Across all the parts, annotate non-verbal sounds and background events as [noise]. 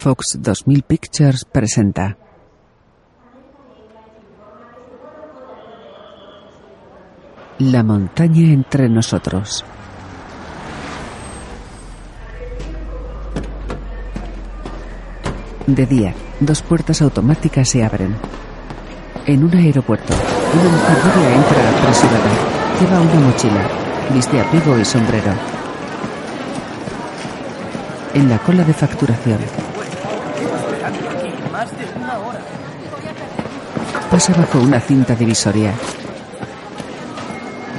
Fox 2000 Pictures presenta. La montaña entre nosotros. De día, dos puertas automáticas se abren. En un aeropuerto, una mujer rubia entra apresurada. Lleva una mochila, viste abrigo y sombrero. En la cola de facturación, pasa bajo una cinta divisoria.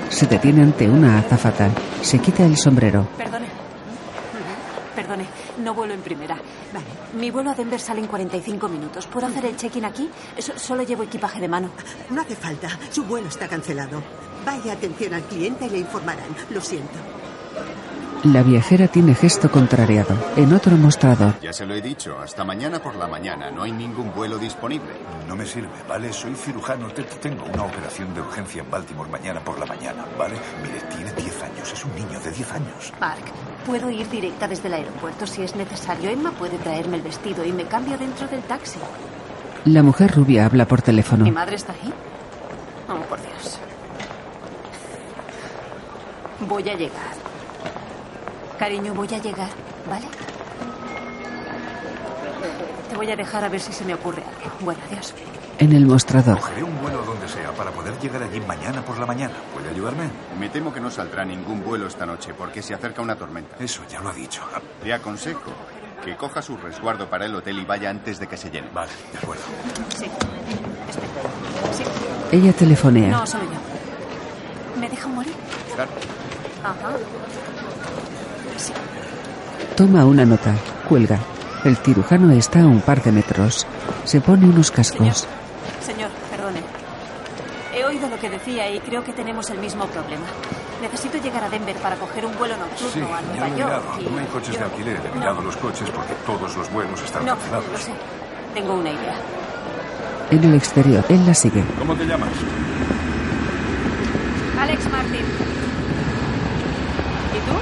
Se detiene ante una azafata. Se quita el sombrero. Perdone. Perdone, no vuelo en primera. Vale. Mi vuelo a Denver sale en 45 minutos. ¿Puedo hacer el check-in aquí? So- solo llevo equipaje de mano. No hace falta. Su vuelo está cancelado. Vaya atención al cliente y le informarán. Lo siento. La viajera tiene gesto contrariado. En otro mostrador, Ya se lo he dicho, hasta mañana por la mañana no hay ningún vuelo disponible. No me sirve, ¿vale? Soy cirujano. Te- Tengo una operación de urgencia en Baltimore mañana por la mañana, ¿vale? Mire, tiene 10 años. Es un niño de 10 años. Mark, puedo ir directa desde el aeropuerto si es necesario. Emma puede traerme el vestido y me cambio dentro del taxi. la mujer rubia habla por teléfono. ¿Mi madre está ahí? Oh, por Dios. Voy a llegar. Cariño, voy a llegar, ¿vale? Te voy a dejar a ver si se me ocurre algo. Bueno, adiós. En el mostrador, Cogeré un vuelo donde sea para poder llegar allí mañana por la mañana. ¿Puede ayudarme? Me temo que no saldrá ningún vuelo esta noche porque se acerca una tormenta. Eso ya lo ha dicho. Le aconsejo que coja su resguardo para el hotel y vaya antes de que se llene. Vale, de acuerdo. Sí. Espera. Sí. ella telefonea. No, solo yo. ¿Me deja morir? Claro. Ajá. Toma una nota. Cuelga. El cirujano está a un par de metros. Se pone unos Señor. cascos. Señor, perdone. He oído lo que decía y creo que tenemos el mismo problema. Necesito llegar a Denver para coger un vuelo nocturno Sí, a Nueva York. mirado. y No hay coches de alquiler. He No, mirado los coches porque todos los vuelos están No, cancelados. lo sé. Tengo una idea. En el exterior, él la sigue. ¿Cómo te llamas? Alex Martin. ¿Y tú?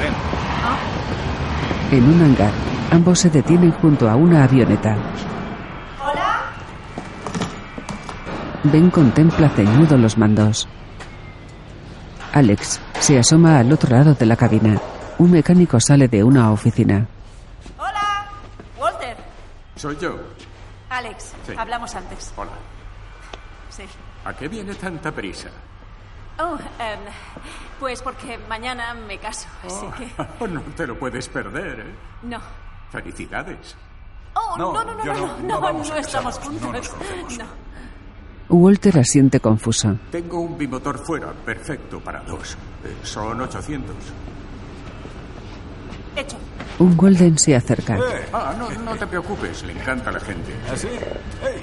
Ven. Ah, En un hangar, ambos se detienen junto a una avioneta. Ben contempla ceñudo los mandos. Alex se asoma al otro lado de la cabina. Un mecánico sale de una oficina. ¡Hola! Walter. Soy yo. Alex, Sí. hablamos antes. Hola. Sí. ¿A qué viene tanta prisa? Oh, em, pues porque mañana me caso, así que... Oh, [laughs] no te lo puedes perder, ¿eh? No. Felicidades. Oh, no, No, no, no, no, no- no, estamos juntos. no. Walter asiente confuso. Tengo un bimotor fuera, perfecto para dos. Eh, son 800. Hecho. Un Golden se acerca. ¡Eh! Ah, no, no te preocupes, le encanta a la gente. ¿Así? ¡Ey!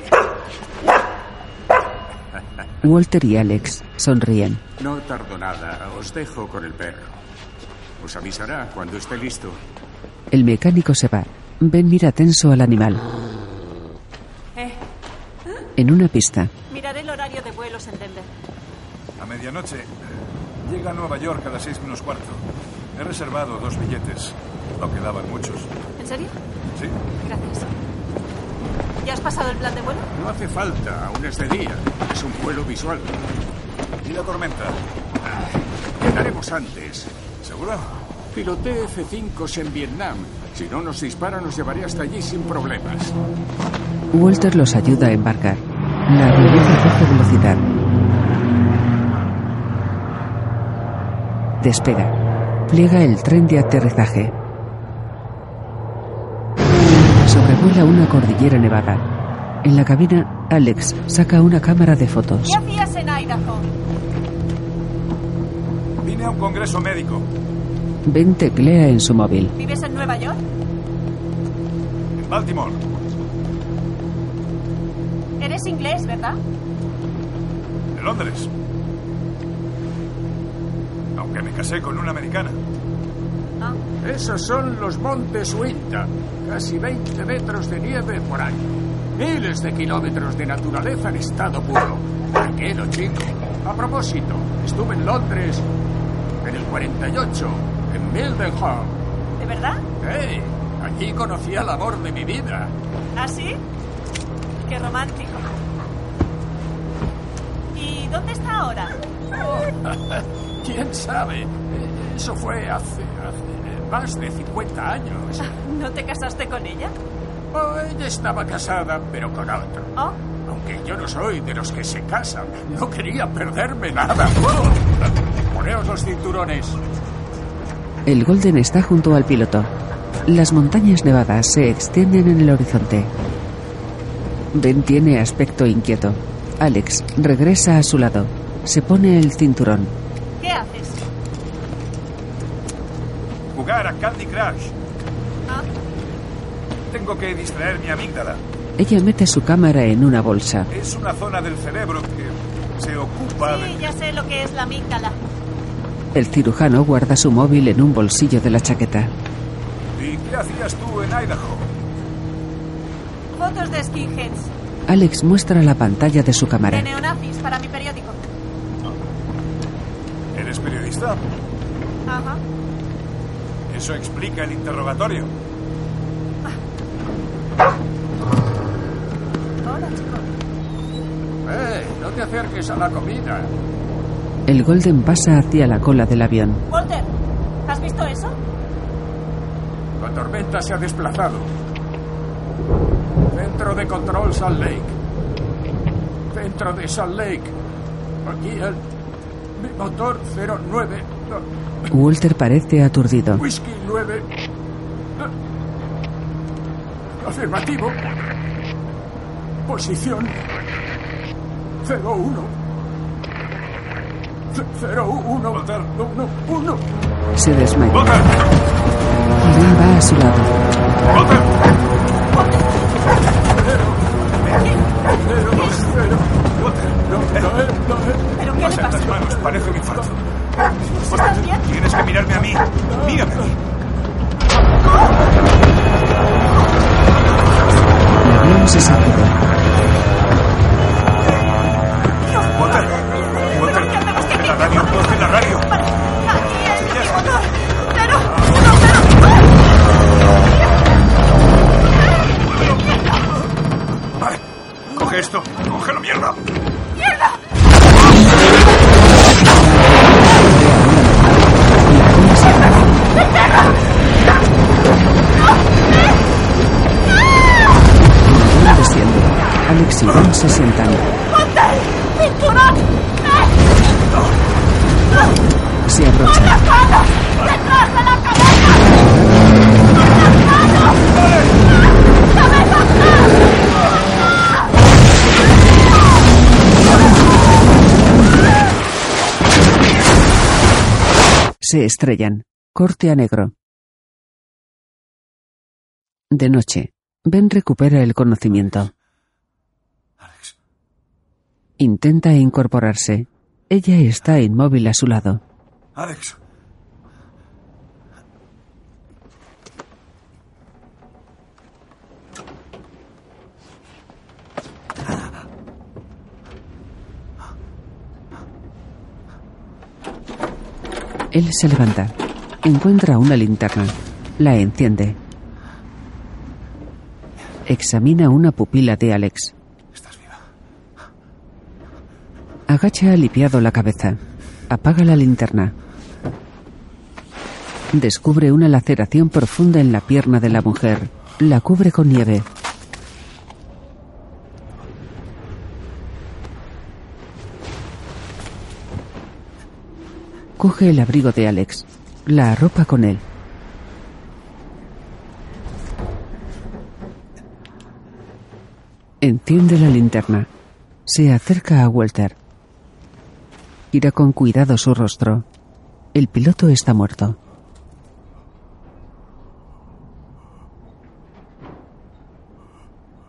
Walter y Alex sonríen. No tardo nada, os dejo con el perro. Os avisará cuando esté listo. El mecánico se va. Ben mira tenso al animal. Eh, En una pista, miraré el horario de vuelos en Denver. A medianoche llega a Nueva York a las seis menos cuarto. He reservado dos billetes. No quedaban muchos. ¿En serio? ¿Sí? Gracias. ¿Ya has pasado el plan de vuelo? No hace falta, aún es de día. Es un vuelo visual. ¿Y la tormenta? Llegaremos antes. ¿Seguro? Piloté F-5 en Vietnam. Si no nos dispara, nos llevaré hasta allí sin problemas. Walter los ayuda a embarcar. La avioneta coge velocidad. Despega. Pliega el tren de aterrizaje. Sobrevuela una cordillera nevada. En la cabina, Alex saca una cámara de fotos. ¿Qué hacías en Idaho? Vine a un congreso médico Ben teclea en su móvil. ¿Vives en Nueva York? en Baltimore. Eres inglés, ¿verdad? De Londres. Aunque me casé con una americana. Ah, Esos son los montes Winta. Casi 20 metros de nieve por año. Miles de kilómetros de naturaleza en estado puro. Tranquilo, chico. A propósito, estuve en Londres en el 48, en Mildenhall. ¿de verdad? ¡Hey! Aquí conocí al amor de mi vida. ¿Ah, sí? Qué romántico. ¿Y dónde está ahora? [laughs] ¿Quién sabe? Eso fue hace más de 50 años. ¿No te casaste con ella? Oh, ella estaba casada, pero con otro. ¿Oh? Aunque yo no soy de los que se casan, no quería perderme nada. ¡Oh! Poneos los cinturones. El Golden está junto al piloto. Las montañas nevadas se extienden en el horizonte. Ben tiene aspecto inquieto. Alex regresa a su lado. Se pone el cinturón. ¿Qué haces? Jugar a Candy Crush. ¿Ah? Tengo que distraer mi amígdala. Ella mete su cámara en una bolsa. Es una zona del cerebro que se ocupa Sí, de... ya sé lo que es la amígdala. El cirujano guarda su móvil en un bolsillo de la chaqueta. ¿Y qué hacías tú en Idaho? Fotos de skinheads. Alex muestra la pantalla de su cámara. De neonazis para mi periódico. ¿Eres periodista? Ajá. Eso explica el interrogatorio. Hola, chico. Eh, no te acerques a la comida. El Golden pasa hacia la cola del avión. Walter, ¿has visto eso? La tormenta se ha desplazado. Centro de control Salt Lake. Centro de Salt Lake. Aquí el... Mi motor 09. No, Walter parece aturdido. Whisky 9. Afirmativo. Posición 01. 01. Walter. 1. 1. Se desmaya. Va a su lado. ¡Walter! ¿Pero qué le pasa? las manos, parece un infarto. Tienes que mirarme a mí. Mírame. El avión se sacude. Walter. Walter. La radio, ponte la radio. Aquí cero. Vale. Coge esto. Cógelo, mierda. Ben se sientan. ¡Cinturón! Se abrochan. ¡Detrás de la cabeza! Se estrellan. Corte a negro. De noche. Ben recupera el conocimiento. Intenta incorporarse. Ella está inmóvil a su lado. Alex. Él se levanta. Encuentra una linterna. La enciende. Examina una pupila de Alex. Estás viva. Agacha aliviado la cabeza. Apaga la linterna. Descubre una laceración profunda en la pierna de la mujer. La cubre con nieve. Coge el abrigo de Alex. La arropa con él. Enciende la linterna. Se acerca a Walter. Gira con cuidado su rostro. El piloto está muerto.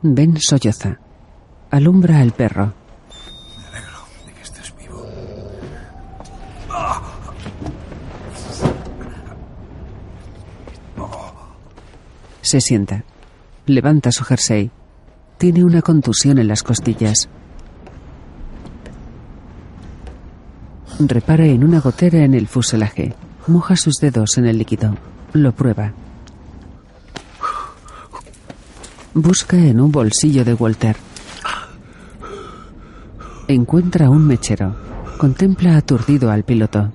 Ben solloza. Alumbra al perro. Me alegro de que estés vivo. Se sienta. Levanta su jersey. Tiene una contusión en las costillas. Repara en una gotera en el fuselaje. Moja sus dedos en el líquido. Lo prueba. Busca en un bolsillo de Walter. Encuentra un mechero. Contempla aturdido al piloto.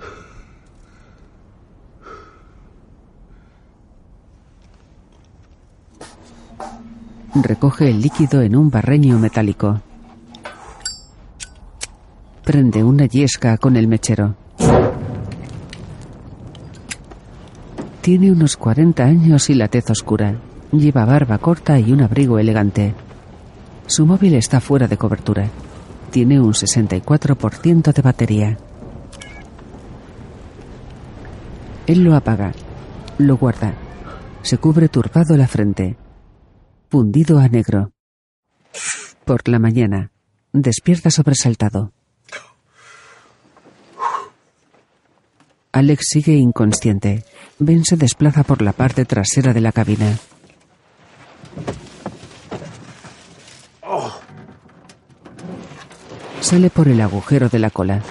Recoge el líquido en un barreño metálico. Prende una yesca con el mechero. Tiene unos 40 años y la tez oscura. Lleva barba corta y un abrigo elegante. Su móvil está fuera de cobertura. Tiene un 64% de batería. Él lo apaga. Lo guarda. Se cubre turbado la frente. Fundido a negro. Por la mañana. Despierta sobresaltado. Alex sigue inconsciente. Ben se desplaza por la parte trasera de la cabina. Sale por el agujero de la cola.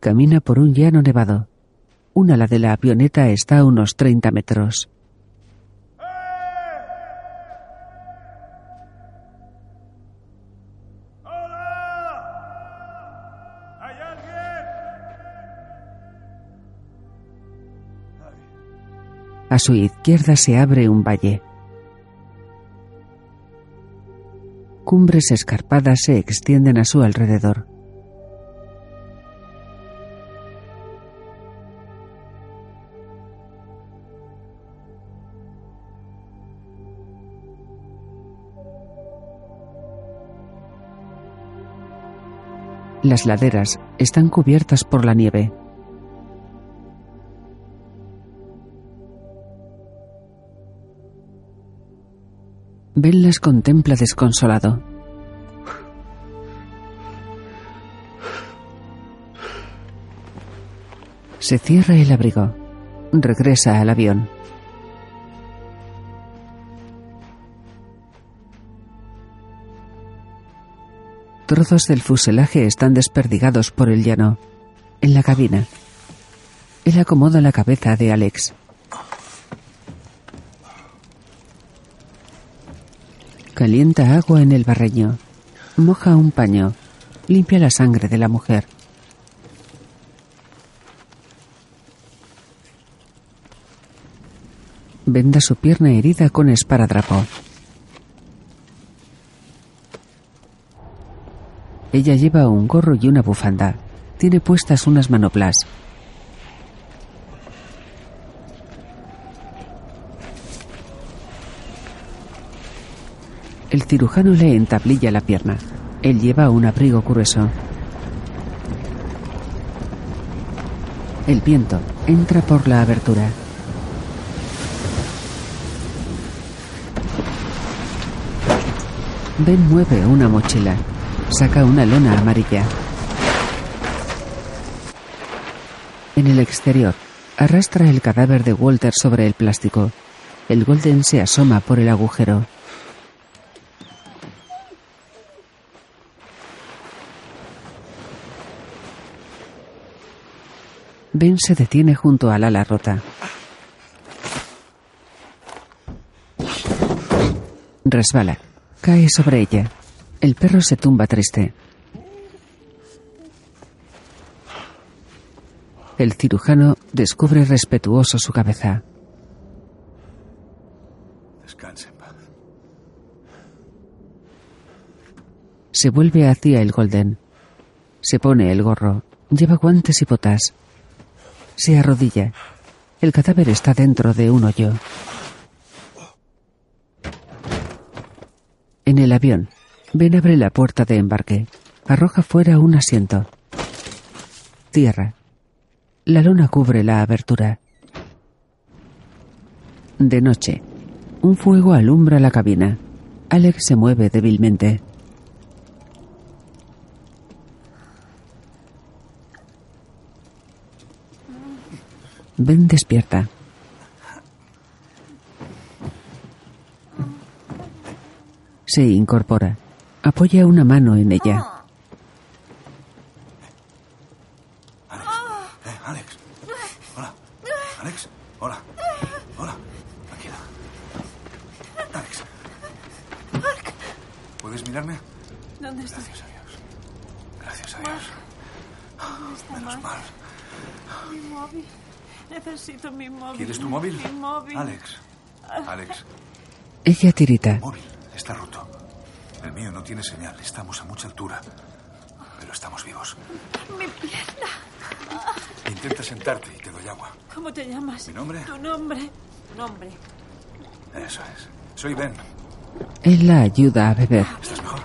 Camina por un llano nevado. Un ala de la avioneta está a unos 30 metros. A su izquierda se abre un valle. Cumbres escarpadas se extienden a su alrededor. Las laderas están cubiertas por la nieve. Ben las contempla desconsolado. Se cierra el abrigo. Regresa al avión. Trozos del fuselaje están desperdigados por el llano. En la cabina. Él acomoda la cabeza de Alex. Calienta agua en el barreño. Moja un paño. Limpia la sangre de la mujer. Venda su pierna herida con esparadrapo. Ella lleva un gorro y una bufanda. Tiene puestas unas manoplas. El cirujano le entablilla la pierna. Él lleva un abrigo grueso. El viento entra por la abertura. Ben mueve una mochila. Saca una lona amarilla. En el exterior, arrastra el cadáver de Walter sobre el plástico. El Golden se asoma por el agujero. Ben se detiene junto al ala rota. Resbala. Cae sobre ella. El perro se tumba triste. El cirujano descubre respetuoso su cabeza. Descanse en paz. Se vuelve hacia el Golden. Se pone el gorro. Lleva guantes y botas. Se arrodilla. El cadáver está dentro de un hoyo. En el avión, Ben abre la puerta de embarque. Arroja fuera un asiento. Tierra. La lona cubre la abertura. De noche, un fuego alumbra la cabina. Alex se mueve débilmente. Ven, despierta. Se incorpora. Apoya una mano en ella. Alex. Alex. Hola. Alex. Hola. Hola. Tranquila. Alex. Mark. ¿Puedes mirarme? ¿Dónde estás? Gracias a Dios. Gracias a Dios. Menos mal. Necesito mi móvil. ¿Quieres tu móvil? Mi móvil. Alex. Alex, Ella tirita. el móvil está roto. El mío no tiene señal. Estamos a mucha altura. Pero estamos vivos. Mi pierna. Intenta sentarte y te doy agua. ¿Cómo te llamas? ¿Mi nombre? Tu nombre. Nombre. Eso es. Soy Ben. Él la ayuda a beber. ¿Estás mejor?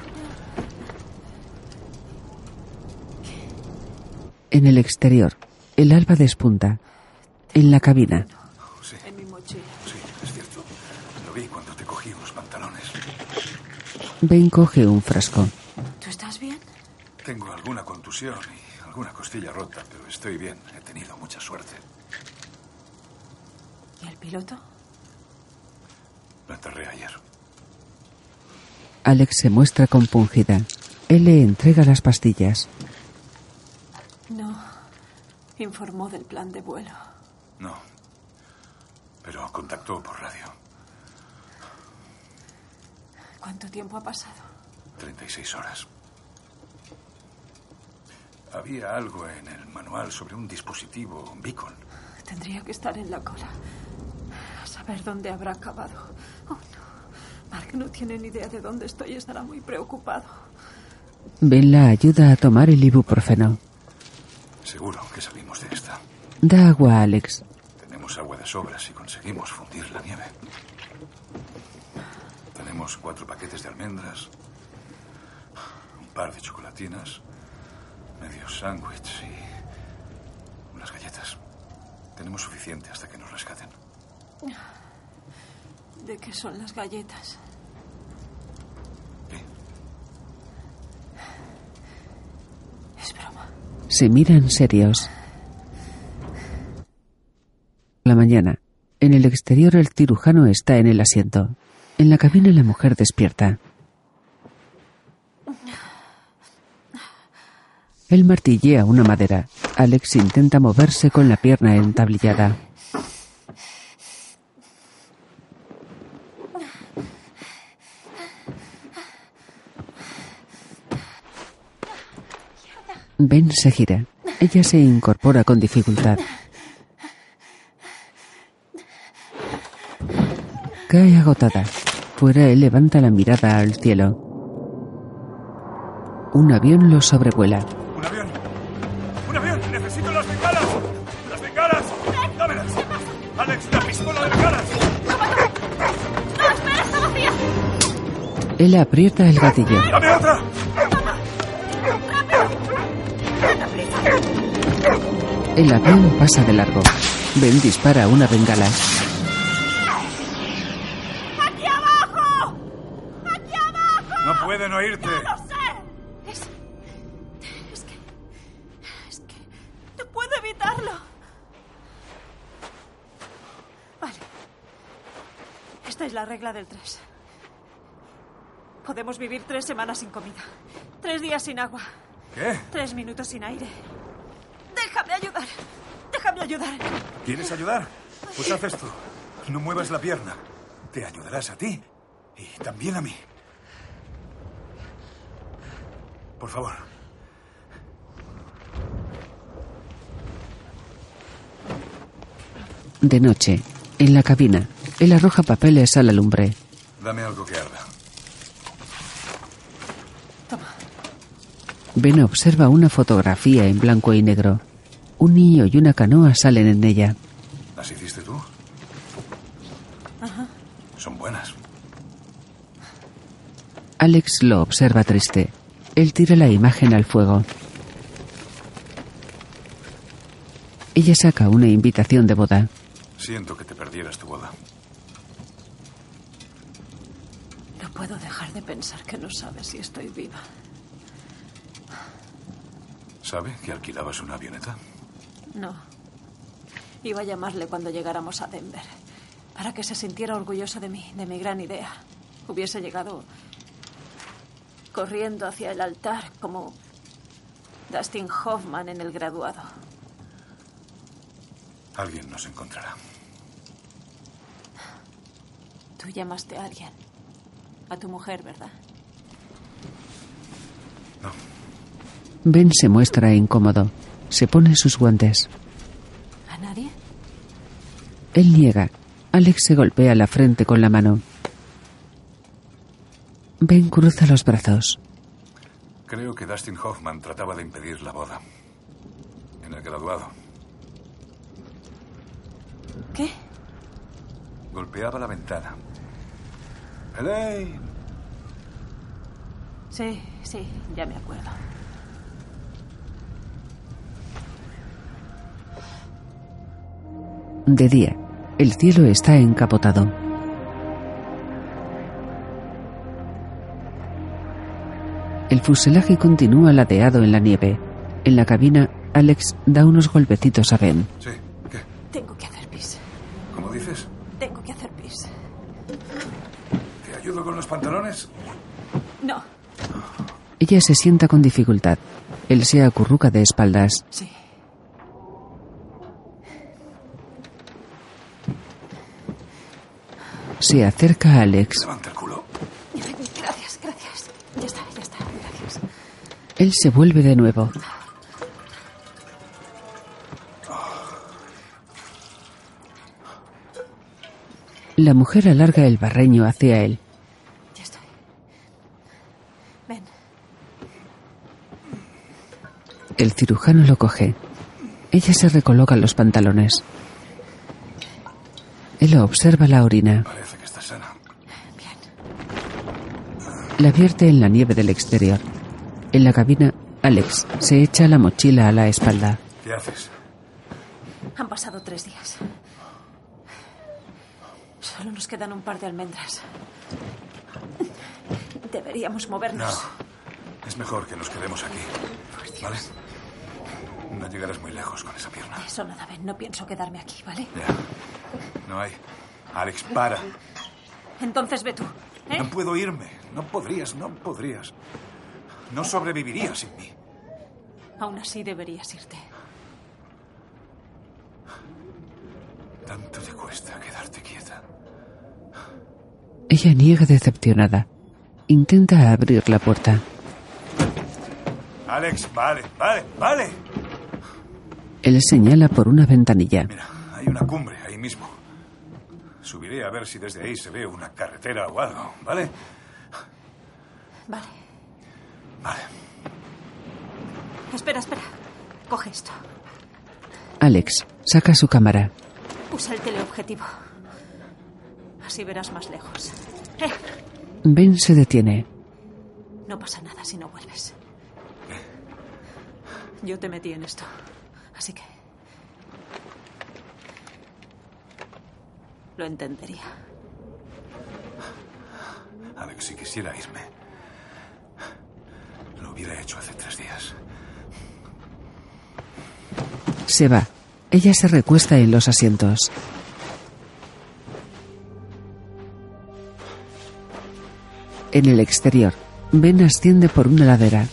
En el exterior, el alba despunta. En la cabina, Sí, En mi mochila. sí, es cierto. Lo vi cuando te cogí unos pantalones. Ben coge un frasco. ¿Tú estás bien? Tengo alguna contusión y alguna costilla rota, pero estoy bien. He tenido mucha suerte. ¿Y el piloto? Lo enterré ayer. Alex se muestra compungida. Él le entrega las pastillas. No. Informó del plan de vuelo. No. Pero contactó por radio. ¿Cuánto tiempo ha pasado? 36 horas. Había algo en el manual sobre un dispositivo beacon. Tendría que estar en la cola. A saber dónde habrá acabado. Oh, no. Mark no tiene ni idea de dónde estoy y estará muy preocupado. Ben la ayuda a tomar el ibuprofeno. Seguro que salimos de esta. Da agua a Alex. Tenemos agua de sobra si conseguimos fundir la nieve. Tenemos cuatro paquetes de almendras, un par de chocolatinas, medio sándwich y unas galletas. Tenemos suficiente hasta que nos rescaten. ¿De qué son las galletas? ¿Qué? Es broma. Se miran serios. La mañana. En el exterior el cirujano está en el asiento. En la cabina la mujer despierta. Él martillea una madera. Alex intenta moverse con la pierna entablillada. Ben se gira. Ella se incorpora con dificultad. Cae agotada. Fuera él levanta la mirada al cielo. Un avión lo sobrevuela. ¡Un avión! ¡Un avión! ¡Necesito las bengalas! ¡Las bengalas! ¡Dámelas! ¡Alex, la pistola de bengalas! Él aprieta el gatillo. ¡Dame otra! El avión pasa de largo. Ben dispara una bengala. Podemos vivir tres semanas sin comida. Tres días sin agua. ¿Qué? Tres minutos sin aire. Déjame ayudar. Déjame ayudar. ¿Quieres ayudar? Pues haz esto. No muevas la pierna. Te ayudarás a ti y también a mí. Por favor. De noche, en la cabina, él arroja papeles a la lumbre. Dame algo que arda. Toma. Ben observa una fotografía en blanco y negro. Un niño y una canoa salen en ella. ¿Las hiciste tú? Ajá. Son buenas. Alex lo observa triste. Él tira la imagen al fuego. Ella saca una invitación de boda. Siento que te perdieras tu boda. No puedo dejar de pensar que no sabes si estoy viva. ¿Sabe que alquilabas una avioneta? No. Iba a llamarle cuando llegáramos a Denver. Para que se sintiera orgullosa de mí, de mi gran idea. Hubiese llegado corriendo hacia el altar como Dustin Hoffman en el graduado. Alguien nos encontrará. Tú llamaste a alguien. A tu mujer, ¿verdad? Ben se muestra incómodo. Se pone sus guantes. ¿A nadie? Él niega. Alex se golpea la frente con la mano. Ben cruza los brazos. Creo que Dustin Hoffman trataba de impedir la boda. En el graduado. ¿Qué? Golpeaba la ventana. ¡Elaine! Sí, sí, ya me acuerdo. De día, el cielo está encapotado. El fuselaje continúa ladeado en la nieve. En la cabina, Alex da unos golpecitos a Ben. Sí, ¿qué? Tengo que hacer pis. ¿Cómo dices? Tengo que hacer pis. ¿Te ayudo con los pantalones? No, Ella se sienta con dificultad. Él se acurruca de espaldas. sí. Se acerca a Alex. Levanta el culo. Gracias, gracias. Ya está, ya está. Gracias. Él se vuelve de nuevo. La mujer alarga el barreño hacia él. Ya estoy. Ven. El cirujano lo coge. Ella se recoloca los pantalones. Él observa la orina. Parece que está sana. La vierte en la nieve del exterior. En la cabina, Alex se echa la mochila a la espalda. ¿Qué haces? Han pasado tres días. Solo nos quedan un par de almendras. Deberíamos No. movernos. Es mejor que nos quedemos aquí. ¿Vale? No llegarás muy lejos con esa pierna. Eso nada, Ben. No pienso quedarme aquí, ¿vale? Ya. No hay. Alex, para. Entonces ve tú. ¿eh? No puedo irme. No podrías, no podrías. No sobrevivirías sin mí. Aún así deberías irte. Tanto te cuesta quedarte quieta. Ella niega decepcionada. Intenta abrir la puerta. Alex, vale, vale, vale. Él señala por una ventanilla. Mira, hay una cumbre ahí mismo. Subiré a ver si desde ahí se ve una carretera o algo, ¿vale? Vale. Vale. Espera, espera. Coge esto. Alex saca su cámara. Usa el teleobjetivo. Así verás más lejos. Eh, Ben se detiene. no pasa nada si no vuelves. Yo te metí en esto. Así que... Lo entendería. Alex, si quisiera irme, lo hubiera hecho hace tres días. Se va. Ella se recuesta en los asientos. En el exterior, Ben asciende por una ladera.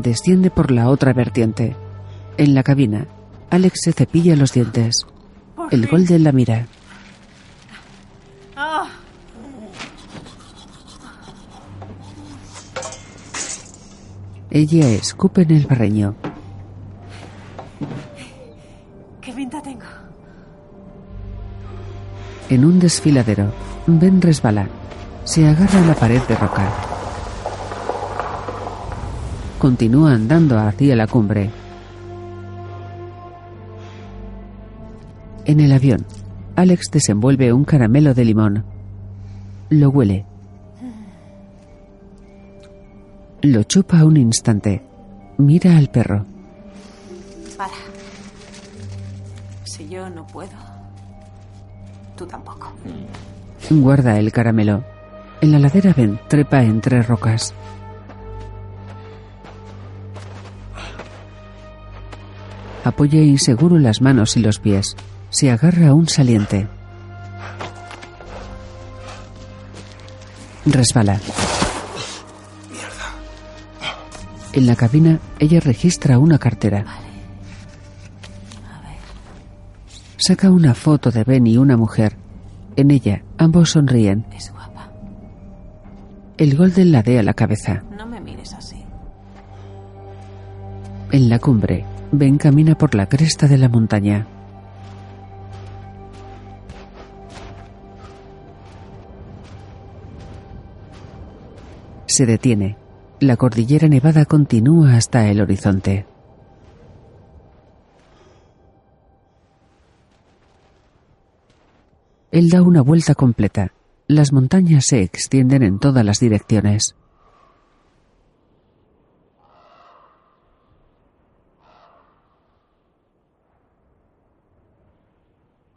Desciende por la otra vertiente. En la cabina, Alex se cepilla los dientes. El Golden la mira. ¡Ah! Ella escupe en el barreño. ¿Qué pinta tengo? En un desfiladero, Ben resbala. Se agarra a la pared de roca. Continúa andando hacia la cumbre. En el avión, Alex desenvuelve un caramelo de limón. Lo huele. Lo chupa un instante. Mira al perro. Para. Si yo no puedo, tú tampoco. Guarda el caramelo. En la ladera Ben trepa entre rocas. Apoya inseguro las manos y los pies. Se agarra a un saliente. Resbala. En la cabina, ella registra una cartera. Saca una foto de Ben y una mujer. En ella, ambos sonríen. Es guapa. El Golden ladea la cabeza. No me mires así. En la cumbre, Ben camina por la cresta de la montaña. Se detiene. La cordillera nevada continúa hasta el horizonte. Él da una vuelta completa. Las montañas se extienden en todas las direcciones.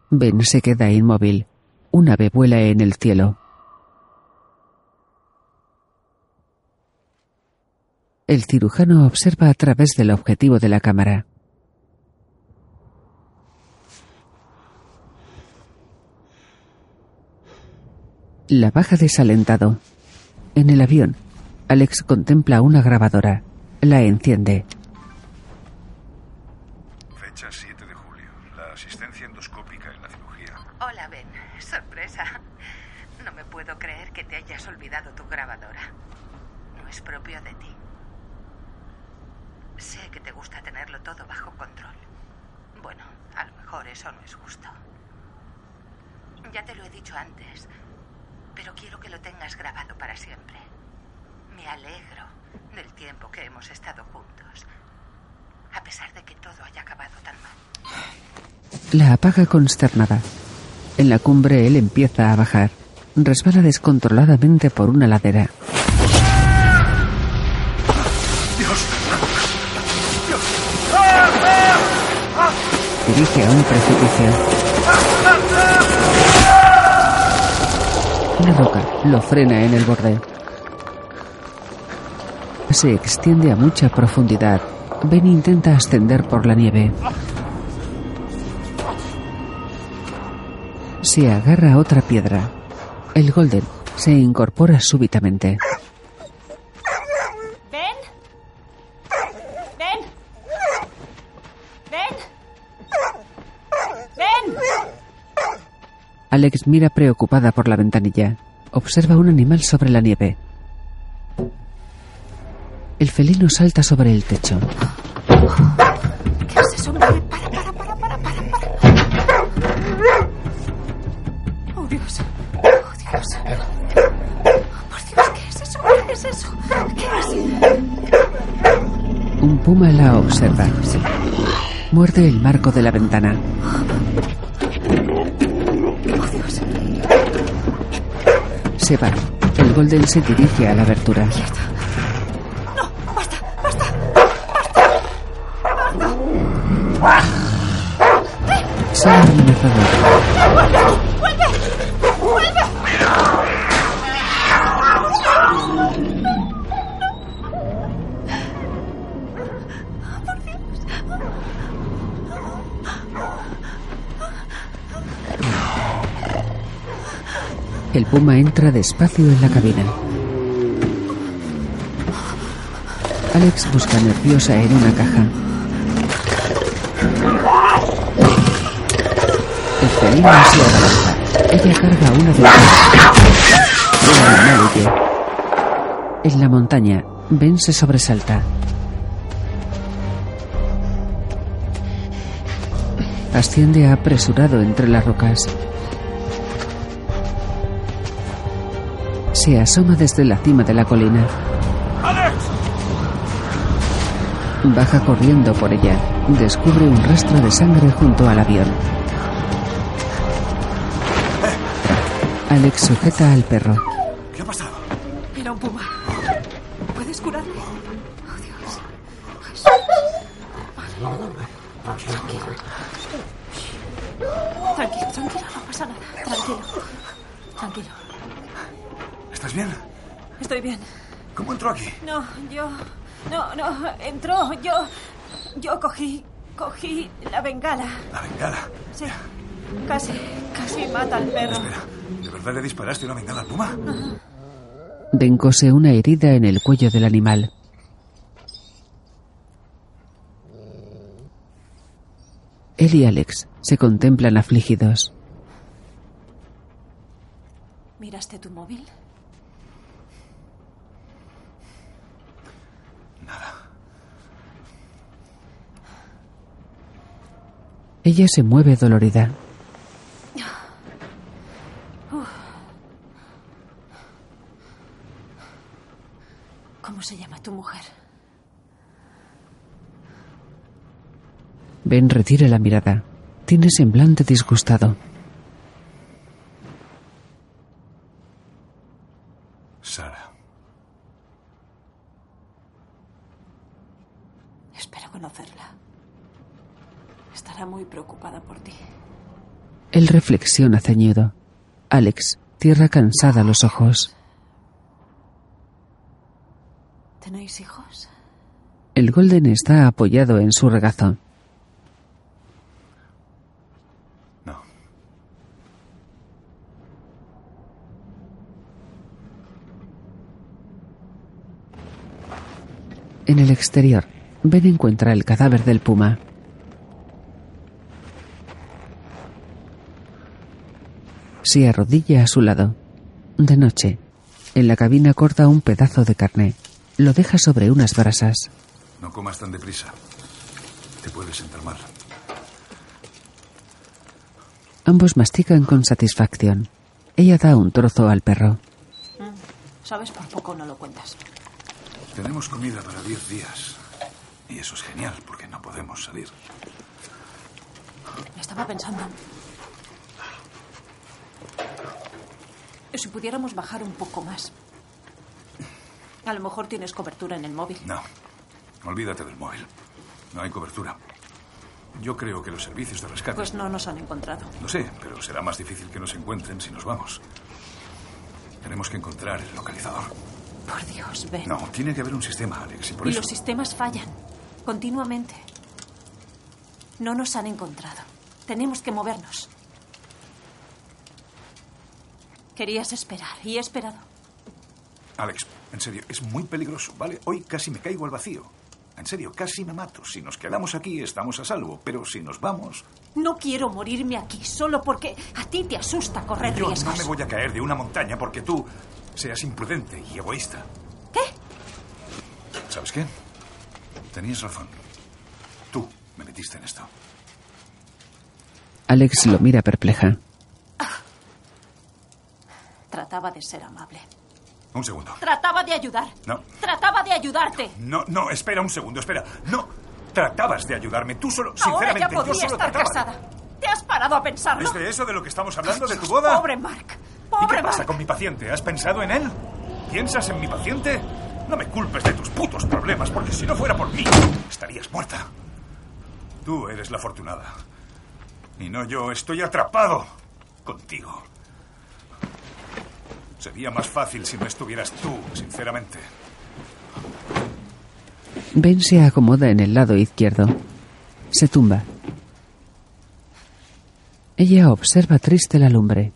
Ben se queda inmóvil. Un ave vuela en el cielo. El cirujano observa a través del objetivo de la cámara. La baja desalentado. En el avión, Alex contempla una grabadora. La enciende. Fecha 7 de julio. La asistencia endoscópica en la cirugía. Hola, Ben. Sorpresa. No me puedo creer que te hayas olvidado tu grabadora. No es propio de ti. Sé que te gusta tenerlo todo bajo control. Bueno, a lo mejor eso no es justo. Ya te lo he dicho antes, pero quiero que lo tengas grabado para siempre. Me alegro del tiempo que hemos estado juntos, a pesar de que todo haya acabado tan mal. La apaga consternada. En la cumbre él empieza a bajar. Resbala descontroladamente por una ladera. Dirige a un precipicio. Una roca lo frena en el borde. Se extiende a mucha profundidad. Ben intenta ascender por la nieve. Se agarra a otra piedra. El Golden se incorpora súbitamente. Alex mira preocupada por la ventanilla. Observa un animal sobre la nieve. El felino salta sobre el techo. ¿Qué es eso? Para, para, para, para, para, para. Oh, Dios. Oh, Dios. Por Dios, ¿qué es eso? ¿Qué es eso? ¿Qué es? Un puma la observa. Muerde el marco de la ventana. Oh, Dios. Se va. El Golden se dirige a la abertura. No, basta, basta. Sale amenazador. El puma entra despacio en la cabina. Alex busca nerviosa en una caja. El felino se abalanza. Ella carga una de huye. En la montaña, Ben se sobresalta. Asciende apresurado entre las rocas. Se asoma desde la cima de la colina. Baja corriendo por ella. Descubre un rastro de sangre junto al avión. Alex sujeta al perro. ¿Qué ha pasado? Era un puma. ¿Puedes curarme? Oh, Dios. Tranquilo, tranquilo, no pasa nada. Tranquilo. Tranquilo. ¿Estás bien? Estoy bien. ¿Cómo entró aquí? No, yo. No, no. Entró. Yo. Yo cogí. Cogí la bengala. La bengala. Sí. Casi. Casi mata al perro. Espera, ¿de verdad le disparaste una bengala al puma? Ben cose una herida en el cuello del animal. Él y Alex se contemplan afligidos. ¿Miraste tu móvil? Ella se mueve dolorida. ¿Cómo se llama tu mujer? Ben retira la mirada. Tiene semblante disgustado. Sara. Espero conocerla. Estará muy preocupada por ti. Él reflexiona ceñido. Alex cierra cansada los ojos. ¿Tenéis hijos? El Golden está apoyado en su regazo. No. En el exterior, Ben encuentra el cadáver del puma. Se arrodilla a su lado. De noche, en la cabina corta un pedazo de carne. Lo deja sobre unas brasas. No comas tan deprisa. Te puedes enfermar. Ambos mastican con satisfacción. Ella da un trozo al perro. ¿Sabes? Por poco no lo cuentas. Tenemos comida para 10 días. Y eso es genial porque no podemos salir. Estaba pensando. Si pudiéramos bajar un poco más. A lo mejor tienes cobertura en el móvil. No. Olvídate del móvil. No hay cobertura. Yo creo que los servicios de rescate. Pues no nos han encontrado. Lo sé, pero será más difícil que nos encuentren si nos vamos. Tenemos que encontrar el localizador. Por Dios, Ben. No, tiene que haber un sistema, Alex, y por y eso. los sistemas fallan. Continuamente. No nos han encontrado. Tenemos que movernos. Querías esperar y he esperado. Alex, en serio, es muy peligroso, ¿vale? Hoy casi me caigo al vacío. En serio, casi me mato. Si nos quedamos aquí, estamos a salvo. Pero si nos vamos. No quiero morirme aquí solo porque a ti te asusta correr Yo riesgos. no me voy a caer de una montaña porque tú seas imprudente y egoísta. ¿Qué? ¿Sabes qué? Tenías razón. Tú me metiste en esto. Alex lo mira perpleja. Trataba de ser amable. Un segundo. Trataba de ayudar. No. Trataba de ayudarte. No, no, espera un segundo, espera. No. Tratabas de ayudarme. Tú solo, Ahora sinceramente, ya yo podría solo estar trataba casada. ¿Te has parado a pensarlo? ¿Es de eso de lo que estamos hablando, de tu boda? Pobre Mark. ¿Y Pobre qué pasa Mark. con mi paciente? ¿Has pensado en él? ¿Piensas en mi paciente? No me culpes de tus putos problemas, porque si no fuera por mí, estarías muerta. Tú eres la afortunada. Y no yo, estoy atrapado contigo. Sería más fácil si no estuvieras tú, sinceramente. Ben se acomoda en el lado izquierdo. Se tumba. Ella observa triste la lumbre.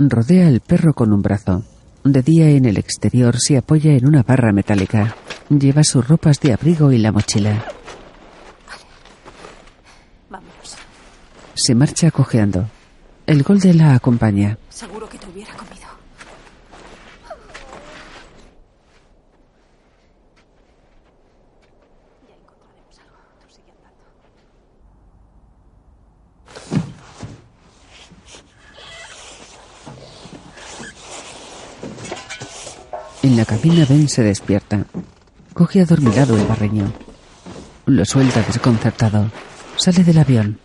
Rodea al perro con un brazo. De día en el exterior se apoya en una barra metálica. Lleva sus ropas de abrigo y la mochila. Se marcha cojeando. El golde la acompaña. Seguro que te hubiera comido. En la cabina Ben se despierta. Coge adormilado el barreño. Lo suelta desconcertado. Sale del avión.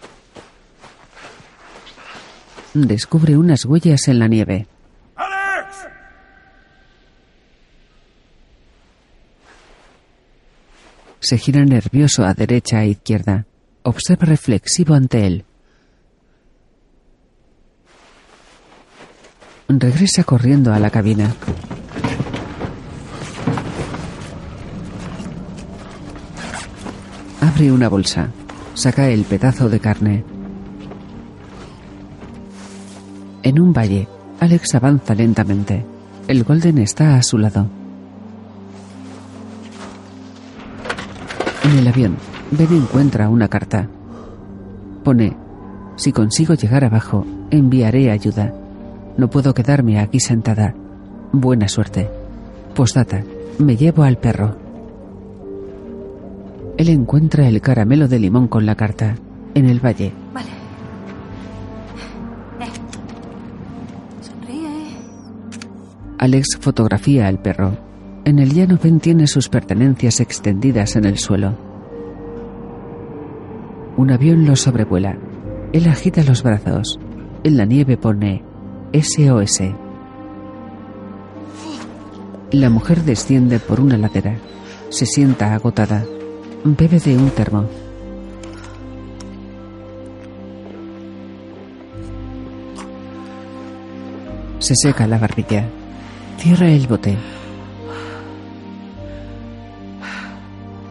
Descubre unas huellas en la nieve. ¡Alex! Se gira nervioso a derecha e izquierda. Observa reflexivo ante él. Regresa corriendo a la cabina. Abre una bolsa. Saca el pedazo de carne. En un valle, Alex avanza lentamente. El Golden está a su lado. En el avión, Ben encuentra una carta. Pone Si consigo llegar abajo, enviaré ayuda. No puedo quedarme aquí sentada. Buena suerte. Postdata. Me llevo al perro. Él encuentra el caramelo de limón con la carta. En el valle. Vale. Alex fotografía al perro. En el llano Ben tiene sus pertenencias extendidas en el suelo. Un avión lo sobrevuela. Él agita los brazos. En la nieve pone SOS. La mujer desciende por una ladera. Se sienta agotada. Bebe de un termo. Se seca la barbilla. Cierra el bote.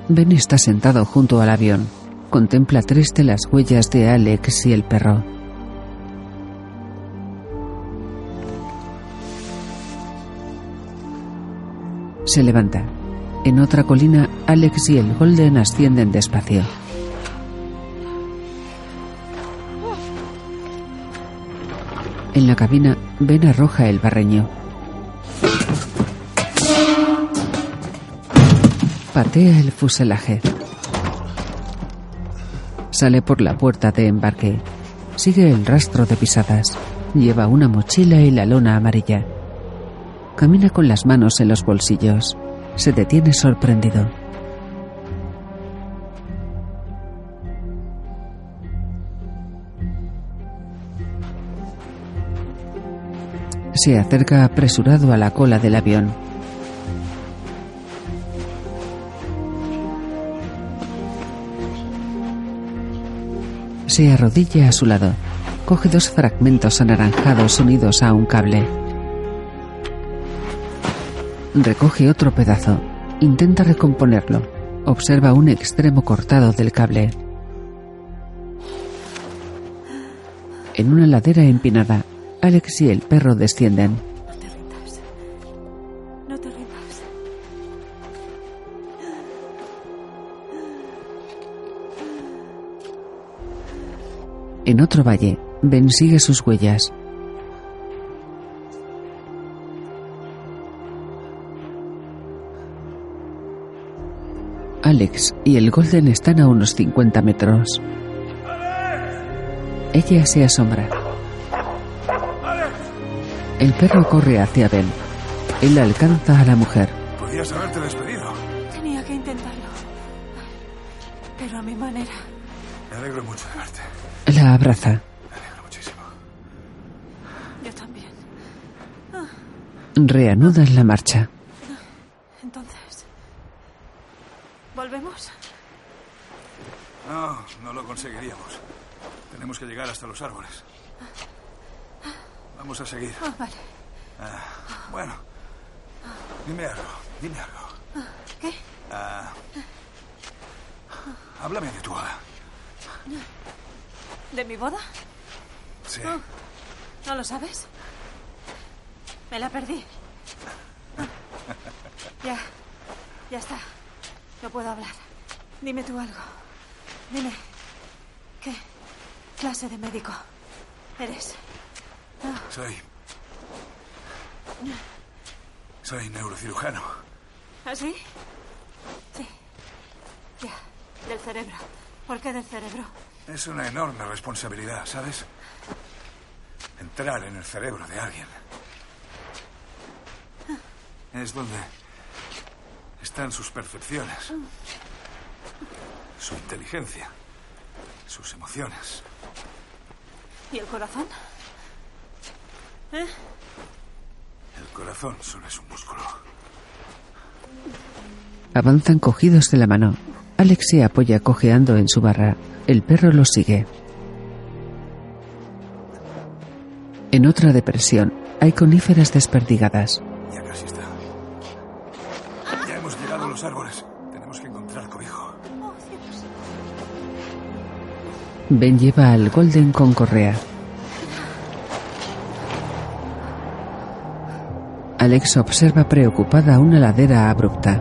Ben está sentado junto al avión. Contempla triste las huellas de Alex y el perro. Se levanta. En otra colina, Alex y el Golden ascienden despacio. En la cabina, Ben arroja el barreño. Patea el fuselaje. Sale por la puerta de embarque. Sigue el rastro de pisadas. Lleva una mochila y la lona amarilla. Camina con las manos en los bolsillos. Se detiene sorprendido. Se acerca apresurado a la cola del avión. Se arrodilla a su lado. Coge dos fragmentos anaranjados unidos a un cable. Recoge otro pedazo. Intenta recomponerlo. Observa un extremo cortado del cable. En una ladera empinada, Alex y el perro descienden. No te rindas. No te rindas. En otro valle, Ben sigue sus huellas. Alex y el Golden están a unos 50 metros. Ella se asombra. El perro corre hacia Ben. Él alcanza a la mujer. Podías haberte despedido. Tenía que intentarlo. Pero a mi manera. Me alegro mucho de verte. La abraza. Me alegro muchísimo. Yo también. Reanudan la marcha. Entonces. ¿Volvemos? No, no lo conseguiríamos. Tenemos que llegar hasta los árboles. Vamos a seguir. Ah, vale. Ah, bueno. Dime algo, dime algo. ¿Qué? Ah, háblame de tu boda. ¿De mi boda? Sí. Oh, ¿No lo sabes? Me la perdí. Ah, Ya. Ya está. No puedo hablar. Dime tú algo. Dime. ¿Qué clase de médico eres? Soy. Soy neurocirujano. ¿Ah, sí? Sí. Ya. Del cerebro. ¿Por qué del cerebro? Es una enorme responsabilidad, ¿sabes? Entrar en el cerebro de alguien. Es donde están sus percepciones, su inteligencia, sus emociones. ¿Y el corazón? ¿Eh? El corazón solo es un músculo. Avanzan cogidos de la mano. Alex se apoya cojeando en su barra. El perro los sigue. En otra depresión hay coníferas desperdigadas. Ya casi está. Ya hemos llegado a los árboles. Tenemos que encontrar cobijo. Ben lleva al Golden con correa. Alex observa preocupada una ladera abrupta.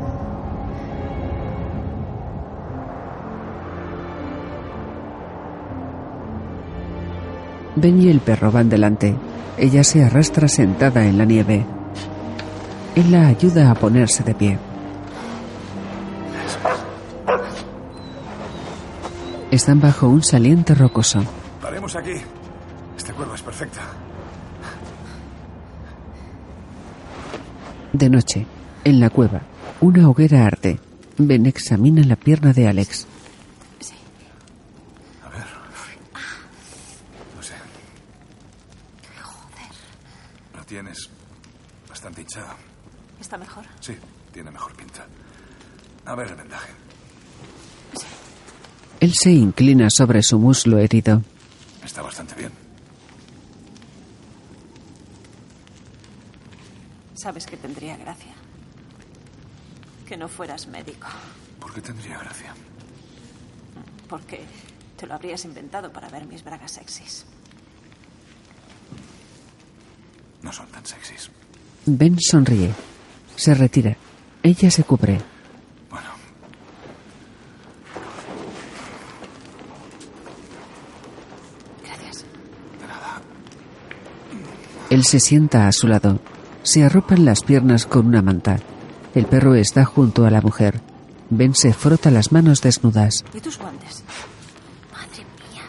Ben y el perro van delante. Ella se arrastra sentada en la nieve. Él la ayuda a ponerse de pie. Están bajo un saliente rocoso. Paremos aquí. Esta cuerda es perfecta. De noche, en la cueva, una hoguera arde. Ben examina la pierna de Alex. A ver. No sé. La tienes bastante hinchada. ¿Está mejor? Sí, tiene mejor pinta. A ver el vendaje. Él se inclina sobre su muslo herido. Está bastante bien. Sabes que tendría gracia. Que no fueras médico. ¿Por qué tendría gracia? Porque te lo habrías inventado para ver mis bragas sexys. No son tan sexys. Ben sonríe. Se retira. Ella se cubre. Bueno, Gracias. de nada. Él se sienta a su lado. Se arropan las piernas con una manta. El perro está junto a la mujer. Ben se frota las manos desnudas. ¿Y tus guantes? Madre mía,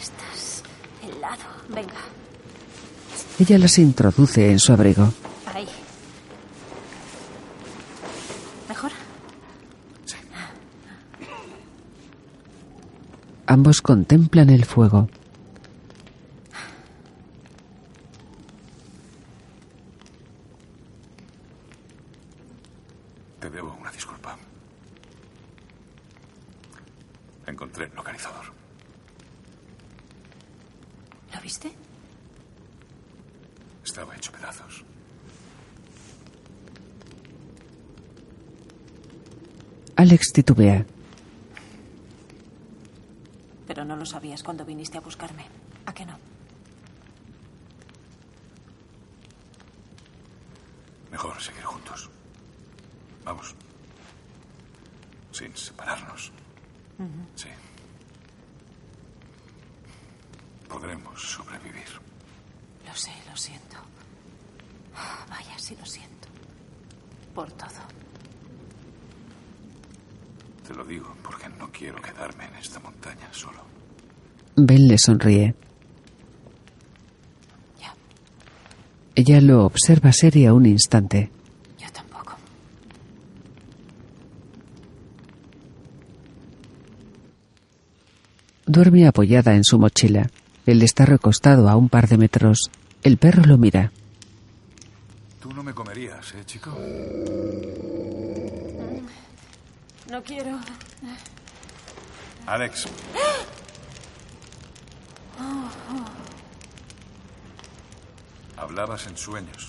estás helado. Venga, Ella las introduce en su abrigo. ahí. ¿Mejor? Ambos contemplan el fuego. Te debo una disculpa. Encontré el localizador. ¿Lo viste? Estaba hecho pedazos. Titubea. Pero no lo sabías cuando viniste a buscarme. ¿A qué no? Mejor seguir juntos. Vamos. Sin separarnos. Sí. Podremos sobrevivir. Lo sé, lo siento. Ah, Vaya, sí lo siento. Por todo. Te lo digo porque no quiero quedarme en esta montaña solo. Ben le sonríe. Ya, Ella lo observa seria un instante. yo tampoco. Duerme apoyada en su mochila. Él está recostado a un par de metros. El perro lo mira. Tú no me comerías, ¿eh, chico? No quiero. Alex, hablabas en sueños.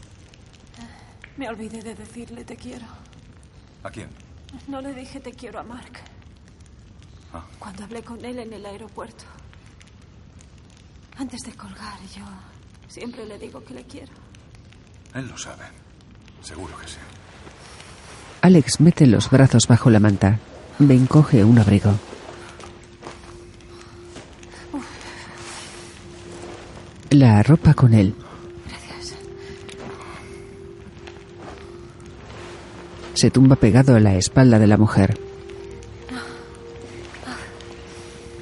Me olvidé de decirle te quiero. ¿A quién? No le dije te quiero a Mark. Ah. Cuando hablé con él en el aeropuerto. Antes de colgar, yo siempre le digo que le quiero. Él lo sabe. Seguro que sí. Alex mete los brazos bajo la manta. Ben coge un abrigo. La arropa con él. Se tumba pegado a la espalda de la mujer.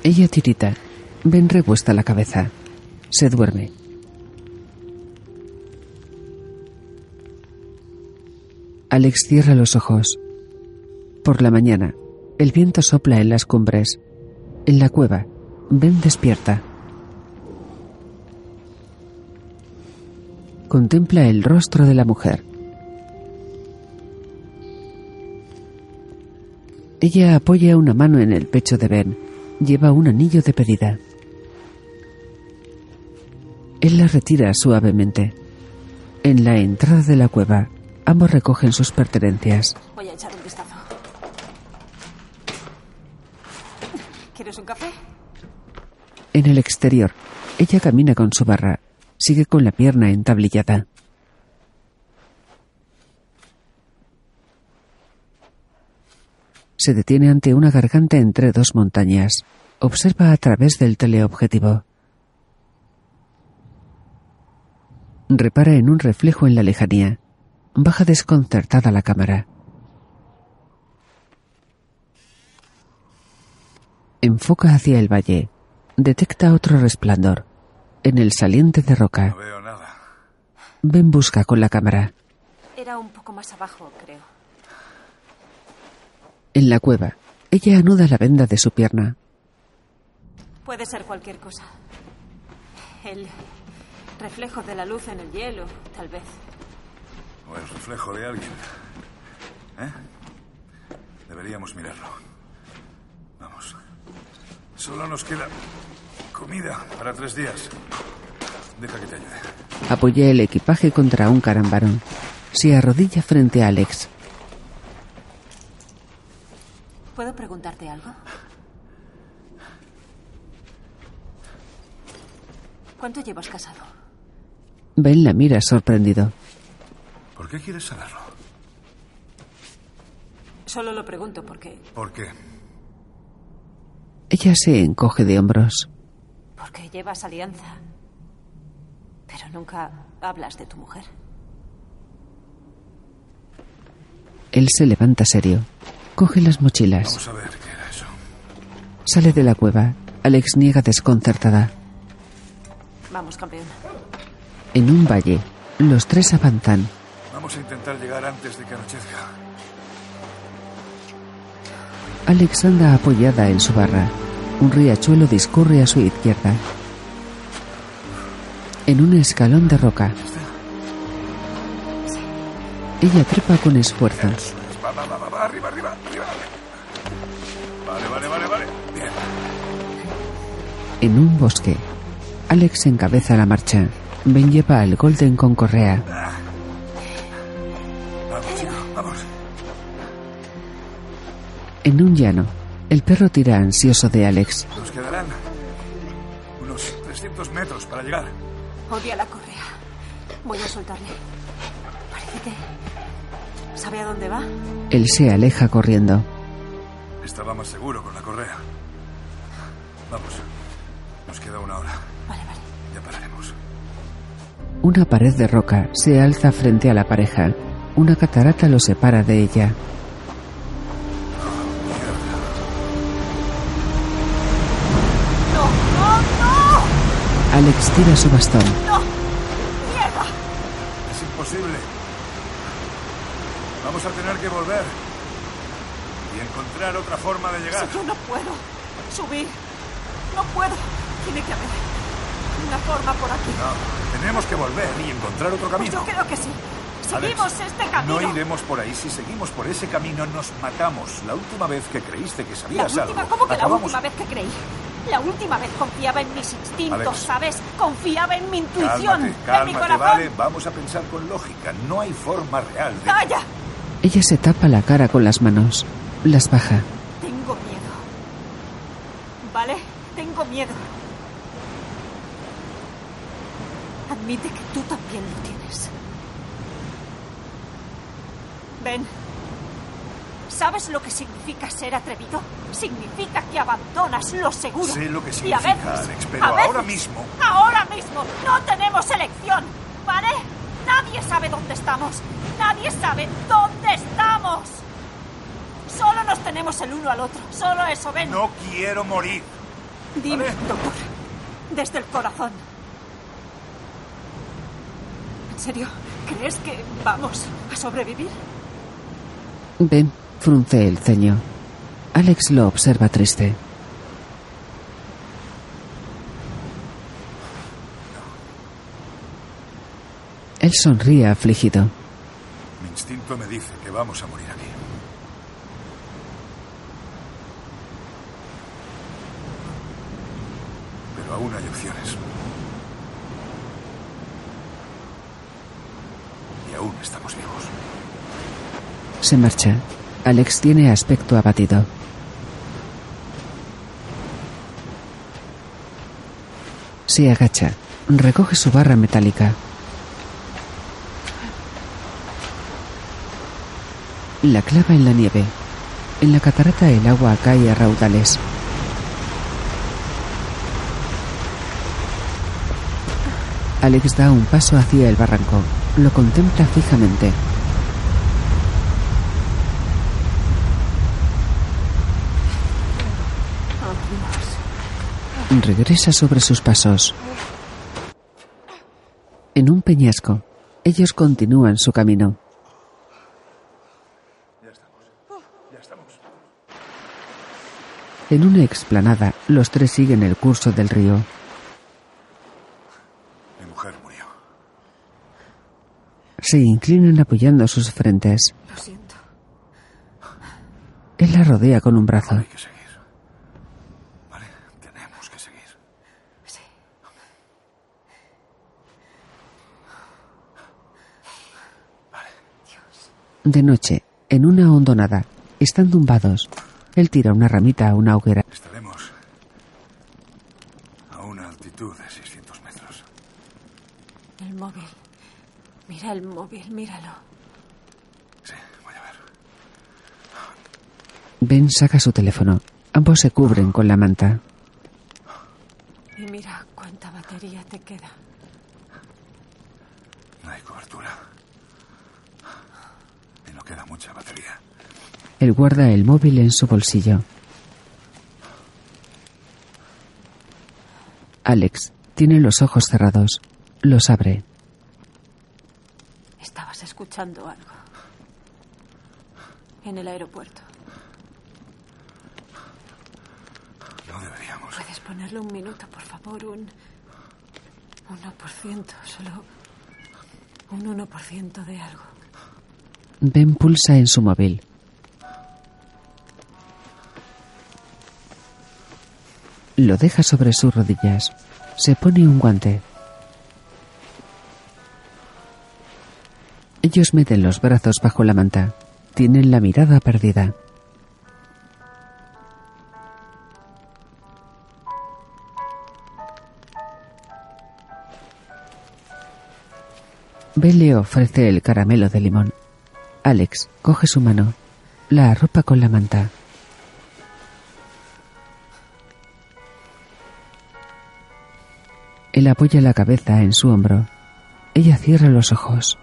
Ella tirita. Ben revuesta la cabeza. Se duerme. Alex cierra los ojos. Por la mañana, el viento sopla en las cumbres. En la cueva, Ben despierta. Contempla el rostro de la mujer. Ella apoya una mano en el pecho de Ben. Lleva un anillo de pedida. Él la retira suavemente. En la entrada de la cueva, ambos recogen sus pertenencias. Voy a echar un vistazo. ¿Quieres un café? En el exterior, ella camina con su barra. Sigue con la pierna entablillada. Se detiene ante una garganta entre dos montañas. Observa a través del teleobjetivo. Repara en un reflejo en la lejanía. Baja desconcertada la cámara. Enfoca hacia el valle. Detecta otro resplandor. En el saliente de roca. No veo nada. Ben busca con la cámara. Era un poco más abajo, creo. En la cueva, ella anuda la venda de su pierna. Puede ser cualquier cosa. El reflejo de la luz en el hielo, tal vez. O el reflejo de alguien. ¿Eh? Deberíamos mirarlo. Vamos. Solo nos queda comida para tres días. Deja que te ayude. Apoya el equipaje contra un carambarón. Se arrodilla frente a Alex. ¿Puedo preguntarte algo? ¿Cuánto llevas casado? Ben la mira sorprendido. ¿Por qué quieres saberlo? Solo lo pregunto porque... ¿Por qué? Ella se encoge de hombros. Porque llevas alianza. Pero nunca hablas de tu mujer. Él se levanta serio. Coge las mochilas. Vamos a ver qué era eso. Sale de la cueva. Alex niega desconcertada. Vamos, campeón. En un valle, los tres avanzan. Vamos a intentar llegar antes de que anochezca. Alex anda apoyada en su barra. Un riachuelo discurre a su izquierda. En un escalón de roca. Ella trepa con esfuerzo. En un bosque, Alex encabeza la marcha. Ben lleva al Golden con correa. Vamos, chico, vamos. En un llano, el perro tira ansioso de Alex. Nos quedarán unos 300 metros para llegar. Odia la correa. Voy a soltarle. Parece que... ¿Sabe a dónde va? Él se aleja corriendo. Estaba más seguro con la correa. Vamos. Nos queda una hora. Vale, vale. Ya pararemos. Una pared de roca se alza frente a la pareja. Una catarata lo separa de ella. ¡No! ¡No! ¡No! Alex tira su bastón. ¡No! ¡Mierda! Es imposible. Vamos a tener que volver. Y encontrar otra forma de llegar. Si yo no puedo subir. No puedo. Tiene que haber una forma por aquí. No, tenemos que volver y encontrar otro Pues camino. yo creo que sí. Alex, Seguimos este camino. No iremos por ahí. Si seguimos por ese camino, nos matamos. La última vez que creíste que La sabías última, algo, ¿cómo que la última vez que creí? La última vez confiaba en mis instintos, Alex. ¿sabes? Confiaba en mi intuición, Cálmate, en mi corazón. vale. Vamos a pensar con lógica. No hay forma real de... ¡Calla! Ella se tapa la cara con las manos. Las baja. Tengo miedo. ¿Vale? Tengo miedo. Admite que tú también lo tienes. Ven. ¿Sabes lo que significa ser atrevido? Significa que abandonas lo seguro. Sé lo que Y a significa, veces- Alex, pero a veces- ahora mismo... Ahora mismo no tenemos elección, ¿vale? Nadie sabe dónde estamos. Nadie sabe dónde estamos. Solo nos tenemos el uno al otro. Solo eso, ven. No quiero morir. Dime, Vale. doctor. Desde el corazón. ¿En serio? ¿Crees que vamos a sobrevivir? Ben frunce el ceño. Alex lo observa triste. Él sonríe afligido. Mi instinto me dice que vamos a morir aquí. Pero aún hay opciones. Aún estamos vivos. Se marcha. Alex tiene aspecto abatido. Se agacha. Recoge su barra metálica. La clava en la nieve. En la catarata el agua cae a raudales. Alex da un paso hacia el barranco. Lo contempla fijamente. Regresa sobre sus pasos. En un peñasco, ellos continúan su camino. En una explanada, los tres siguen el curso del río. Mi mujer murió. Se inclinan apoyando sus frentes. Lo siento. Él la rodea con un brazo. Hay que seguir. ¿Vale? Tenemos que seguir. Sí. De noche, en una hondonada, están tumbados. Él tira una ramita a una hoguera a una altitud de 600 metros. El móvil. Mira el móvil, míralo. Sí, voy a ver. Ben saca su teléfono. Ambos se cubren con la manta. Y mira cuánta batería te queda. No hay cobertura. Y no queda mucha batería. Él guarda el móvil en su bolsillo. Alex tiene los ojos cerrados. Los abre. Escuchando algo. En el aeropuerto. No deberíamos. ¿Puedes ponerle un minuto, por favor? Un 1%, solo un 1% de algo. Ben pulsa en su móvil. Lo deja sobre sus rodillas. Se pone un guante. Ellos meten los brazos bajo la manta. Tienen la mirada perdida. Ben le ofrece el caramelo de limón. Alex coge su mano. La arropa con la manta. Él apoya la cabeza en su hombro. Ella cierra los ojos.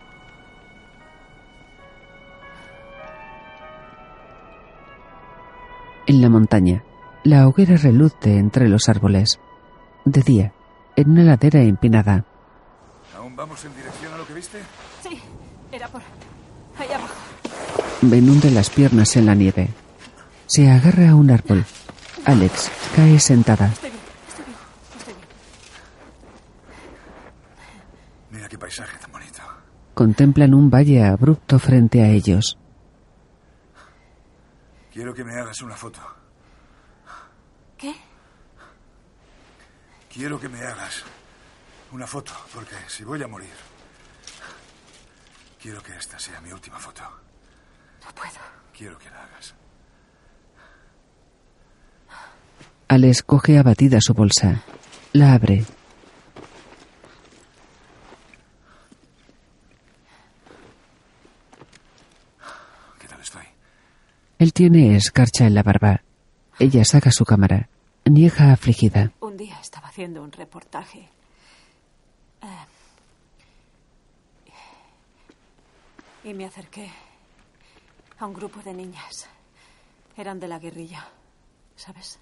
En la montaña, la hoguera reluce entre los árboles. De día, en una ladera empinada, ¿Aún vamos en dirección a lo que viste? Sí, era por ahí abajo. Ben hunde las piernas en la nieve. Se agarra a un árbol. Alex cae sentada. Estoy bien, estoy bien, estoy bien. Mira qué paisaje tan bonito. Contemplan un valle abrupto frente a ellos. Quiero que me hagas una foto. ¿Qué? Quiero que me hagas una foto, porque si voy a morir, quiero que esta sea mi última foto. No puedo. Quiero que la hagas. Alex coge abatida su bolsa. La abre. ¿Qué tal estoy? Él tiene escarcha en la barba. Ella saca su cámara. Niega afligida. Un día estaba haciendo un reportaje. Eh, y me acerqué a un grupo de niñas. Eran de la guerrilla, ¿sabes?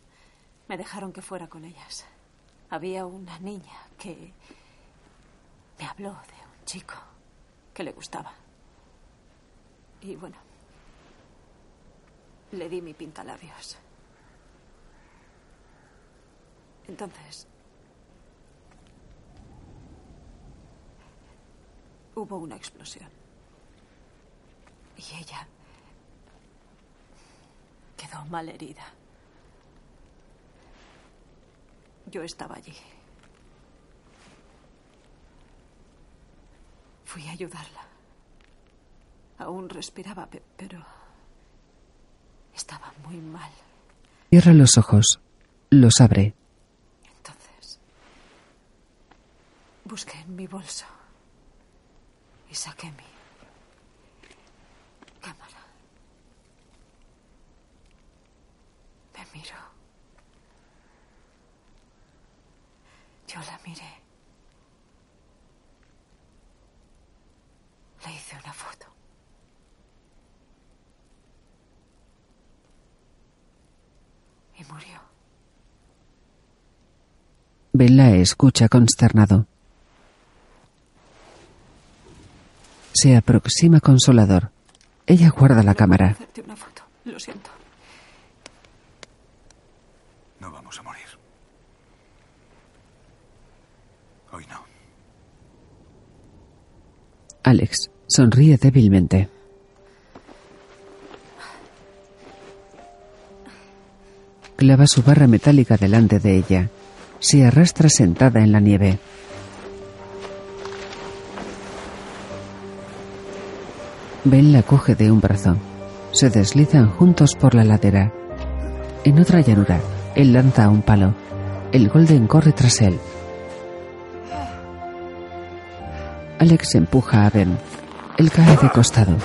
Me dejaron que fuera con ellas. Había una niña que me habló de un chico que le gustaba. Y bueno, le di mi pintalabios. Entonces, hubo una explosión. Y ella quedó mal herida. Yo estaba allí. Fui a ayudarla. Aún respiraba, pe- pero estaba muy mal. Cierra los ojos. Los abre. Entonces, busqué en mi bolso y saqué mi cámara. Me miró. Yo la miré. Le hice una foto. Murió. Ben la escucha consternado. Se aproxima consolador. Ella guarda la cámara. Hacerte una foto. Lo siento. No vamos a morir. Hoy no. Alex sonríe débilmente. Clava su barra metálica delante de ella. Se arrastra sentada en la nieve. Ben la coge de un brazo. Se deslizan juntos por la ladera. En otra llanura, él lanza un palo. El Golden corre tras él. Alex empuja a Ben. Él cae de costado.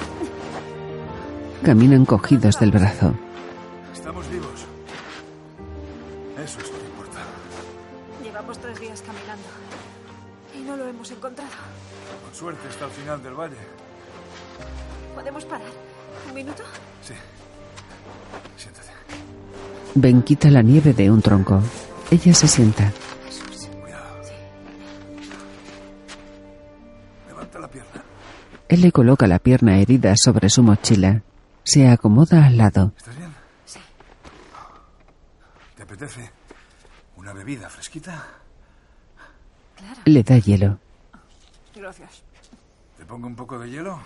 Caminan cogidos del brazo. Final del valle. ¿Podemos parar? ¿Un minuto? Sí. Siéntate. Ben quita la nieve de un tronco. Ella se sienta. Cuidado. Levanta la pierna. Él le coloca la pierna herida sobre su mochila. Se acomoda al lado. ¿Estás bien? Sí. ¿Te apetece una bebida fresquita? Claro. Le da hielo. Gracias. ¿Te pongo un poco de hielo?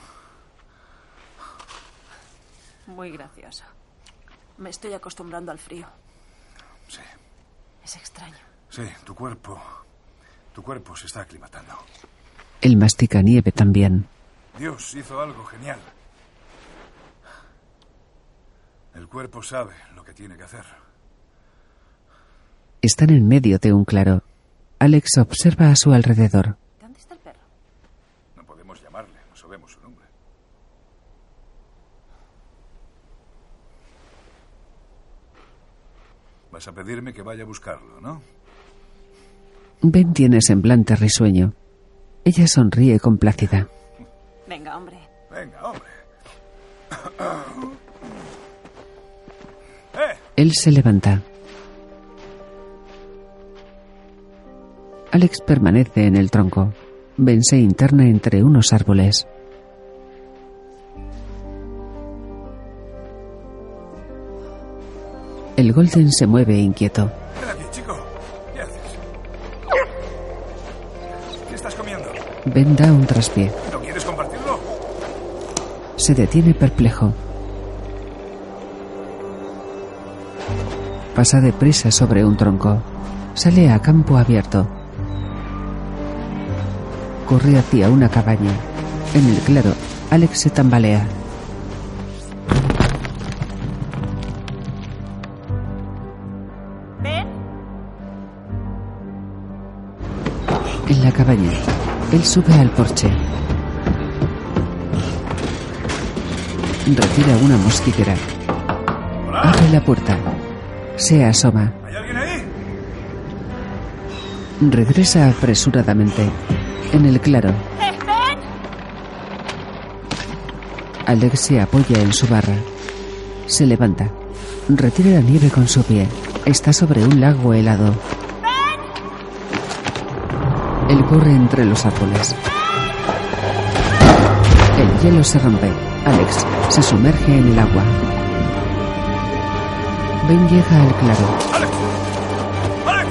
Muy gracioso. Me estoy acostumbrando al frío. Sí. Es extraño. Sí, tu cuerpo. Tu cuerpo se está aclimatando. Él mastica nieve también. Dios hizo algo genial. El cuerpo sabe lo que tiene que hacer. Están en medio de un claro. Alex observa a su alrededor. ¿Dónde está el perro? No podemos llamarle, no sabemos su nombre. Vas a pedirme que vaya a buscarlo, ¿no? Ben tiene semblante risueño. Ella sonríe complacida. Venga, hombre. Venga, hombre. [coughs] ¡Eh! Él se levanta. Alex permanece en el tronco. Ben se interna entre unos árboles. El Golden se mueve inquieto. Ven aquí, chico. ¿Qué haces? ¿Qué estás comiendo? Ben da un traspié. ¿No quieres compartirlo? Se detiene perplejo. Pasa deprisa sobre un tronco. Sale a campo abierto. Corre hacia una cabaña. En el claro, Alex se tambalea. Cabaña, él sube al porche. Retira una mosquitera. Abre la puerta. Se asoma. ¿Hay alguien ahí? Regresa apresuradamente. En el claro, ¡Eh, ven! Alex se apoya en su barra. Se levanta. Retira la nieve con su pie. Está sobre un lago helado. Él corre entre los árboles. El hielo se rompe. Alex se sumerge en el agua. Ben llega al claro. ¡Alex! ¡Alex!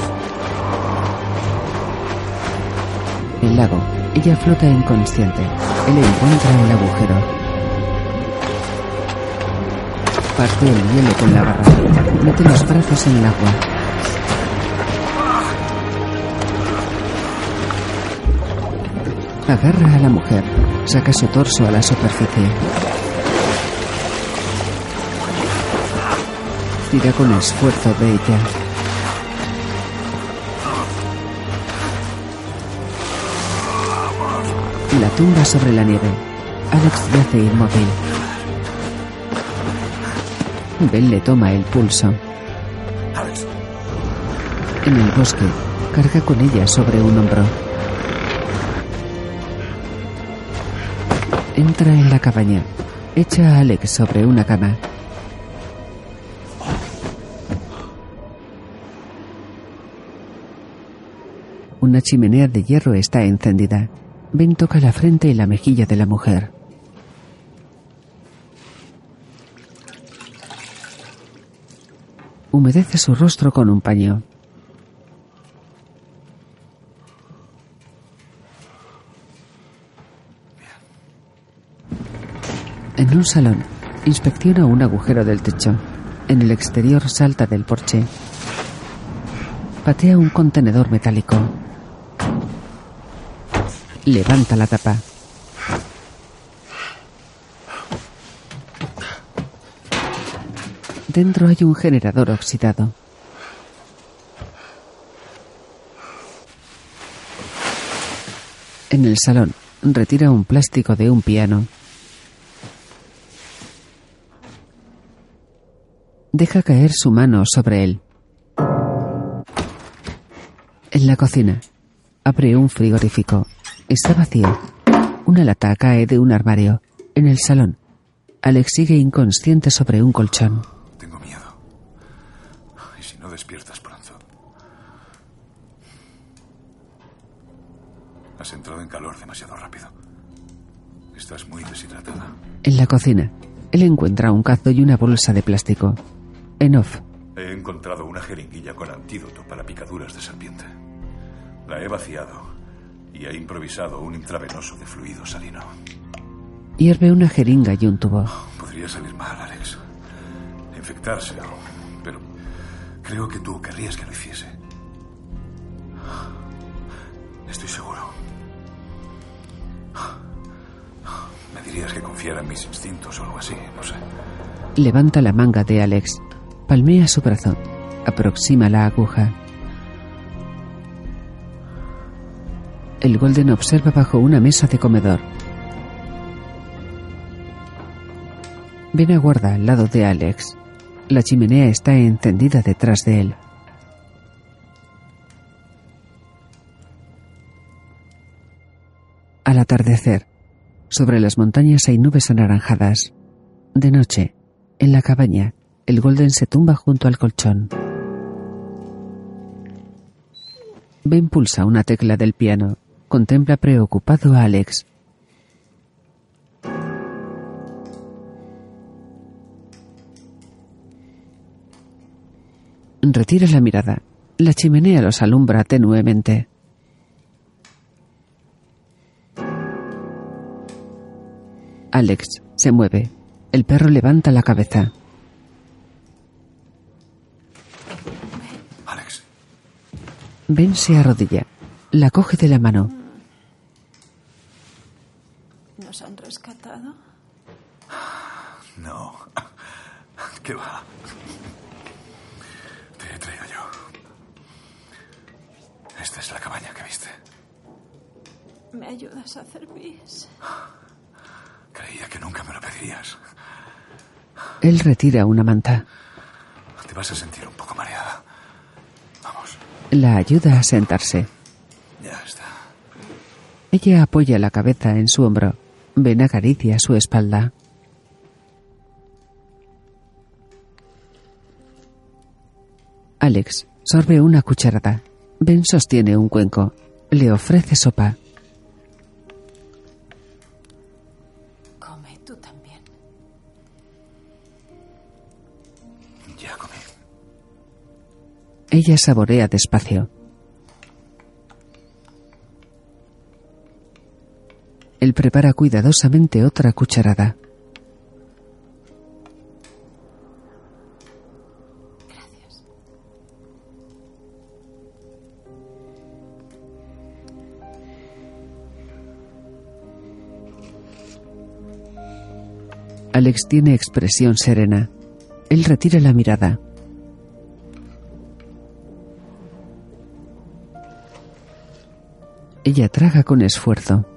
El lago. Ella flota inconsciente. Él encuentra el agujero. Parte el hielo con la barra. Mete los brazos en el agua. Agarra a la mujer. Saca su torso a la superficie. Tira con esfuerzo de ella. La tumba sobre la nieve. Alex yace inmóvil. Ben le toma el pulso. En el bosque, carga con ella sobre un hombro. Entra en la cabaña. Echa a Alex sobre una cama. Una chimenea de hierro está encendida. Ben toca la frente y la mejilla de la mujer. Humedece su rostro con un paño. En un salón, inspecciona un agujero del techo. En el exterior salta del porche. Patea un contenedor metálico. Levanta la tapa. Dentro hay un generador oxidado. En el salón, retira un plástico de un piano. Deja caer su mano sobre él. En la cocina, abre un frigorífico. Está vacío. Una lata cae de un armario. En el salón, Alex sigue inconsciente sobre un colchón. Tengo miedo. ¿Y si no despiertas pronto? Has entrado en calor demasiado rápido. Estás muy deshidratada. En la cocina, él encuentra un cazo y una bolsa de plástico. En off, He encontrado una jeringuilla con antídoto para picaduras de serpiente. La he vaciado y he improvisado un intravenoso de fluido salino. hierve una jeringa y un tubo. Podría salir mal, Alex. Infectarse, pero creo que tú querrías que lo hiciese. Estoy seguro. Me dirías que confiara en mis instintos o algo así, no sé. Levanta la manga de Alex. Palmea su brazo. Aproxima la aguja. El Golden observa bajo una mesa de comedor. Ben aguarda al lado de Alex. La chimenea está encendida detrás de él. Al atardecer, sobre las montañas hay nubes anaranjadas. De noche, en la cabaña, el Golden se tumba junto al colchón. Ben pulsa una tecla del piano. Contempla preocupado a Alex. Retira la mirada. La chimenea los alumbra tenuemente. Alex se mueve. El perro levanta la cabeza. Ben se arrodilla. La coge de la mano. ¿Nos han rescatado? no. ¿Qué va? Te he traído yo. Esta es la cabaña que viste. ¿Me ayudas a hacer pis? Creía que nunca me lo pedirías. Él retira una manta. Te vas a sentir un poco mareada. La ayuda a sentarse. ya está. Ella apoya la cabeza en su hombro. Ben acaricia su espalda. Alex sorbe una cucharada. Ben sostiene un cuenco. Le ofrece sopa. Ella saborea despacio. Él prepara cuidadosamente otra cucharada. Gracias. Alex tiene expresión serena. Él retira la mirada. Ella traga con esfuerzo.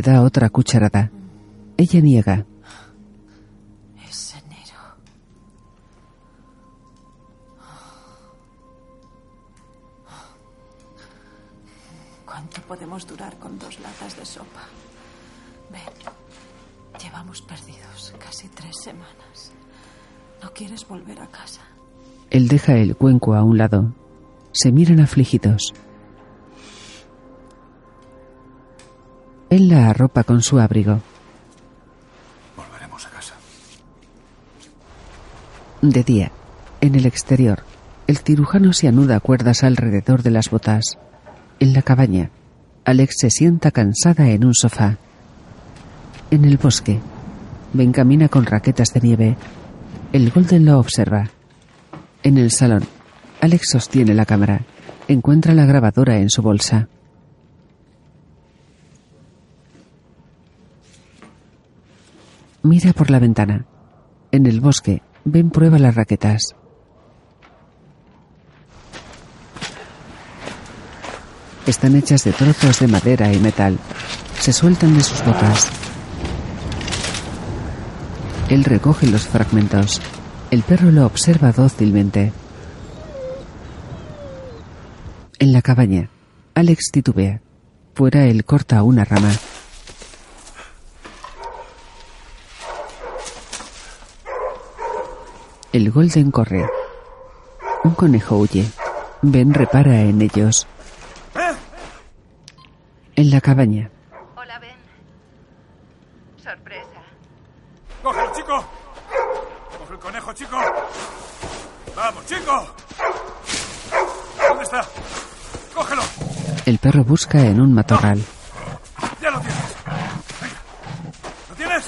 Le da otra cucharada. Ella niega. Es enero. ¿Cuánto podemos durar con dos latas de sopa? Ven, llevamos perdidos casi tres semanas. ¿No quieres volver a casa? Él deja el cuenco a un lado. Se miran afligidos. Él la arropa con su abrigo. Volveremos a casa. De día, en el exterior, el cirujano se anuda cuerdas alrededor de las botas. En la cabaña, Alex se sienta cansada en un sofá. En el bosque, Ben camina con raquetas de nieve. El Golden lo observa. En el salón, Alex sostiene la cámara. Encuentra la grabadora en su bolsa. Mira por la ventana. En el bosque, Ben prueba las raquetas. Están hechas de trozos de madera y metal. Se sueltan de sus botas. Él recoge los fragmentos. El perro lo observa dócilmente. En la cabaña, Alex titubea. Fuera él corta una rama. El Golden corre. Un conejo huye. Ben repara en ellos. En la cabaña, Hola, Ben. Sorpresa. ¡Cógelo, chico! ¡Coge el conejo, chico! ¡Vamos, chico! ¿Dónde está? ¡Cógelo! el perro busca en un matorral. ¡Ya lo tienes! Venga. ¿Lo tienes?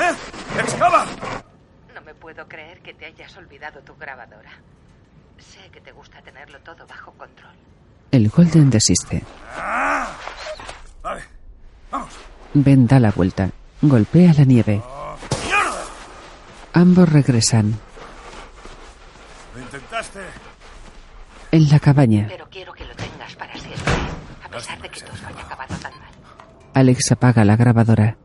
¿Eh? ¡Excava! No me puedo creer que te hayas olvidado tu grabadora. Sé que te gusta tenerlo todo bajo control. El Golden desiste. Vale, vamos. Ben da la vuelta. Golpea la nieve. ¡Mierda! Ambos regresan. Lo intentaste. En la cabaña, Pero quiero que lo tengas para siempre. A pesar de que todo haya acabado tan mal. Alex apaga la grabadora.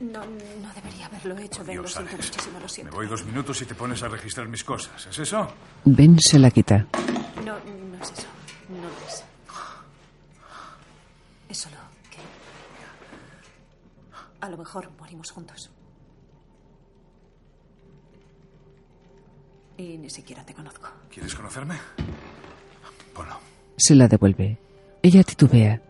No, no, no debería haberlo hecho, Ben. Lo Dios, siento Alex. muchísimo, lo Me siento. voy dos minutos y te pones a registrar mis cosas. ¿Es eso? Ben se la quita. No, no es eso. No lo es. Es solo que. A lo mejor morimos juntos. Y ni siquiera te conozco. ¿Quieres conocerme? Ponlo, Se la devuelve. Ella titubea.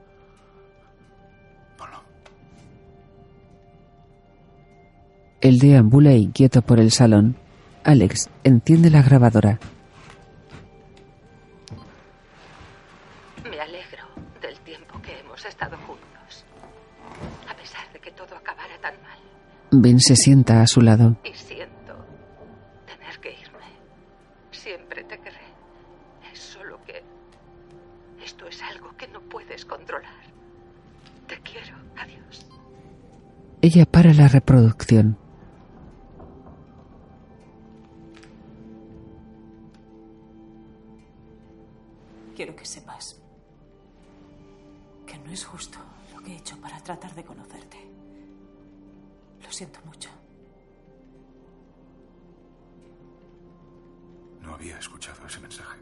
Él deambula inquieto por el salón. Alex enciende la grabadora. Me alegro del tiempo que hemos estado juntos. A pesar de que todo acabara tan mal. Ben se sienta a su lado. Y siento tener que irme. Siempre te querré. Es solo que esto es algo que no puedes controlar. Te quiero. Adiós. Ella para la reproducción. Quiero que sepas que no es justo lo que he hecho para tratar de conocerte. Lo siento mucho. No había escuchado ese mensaje.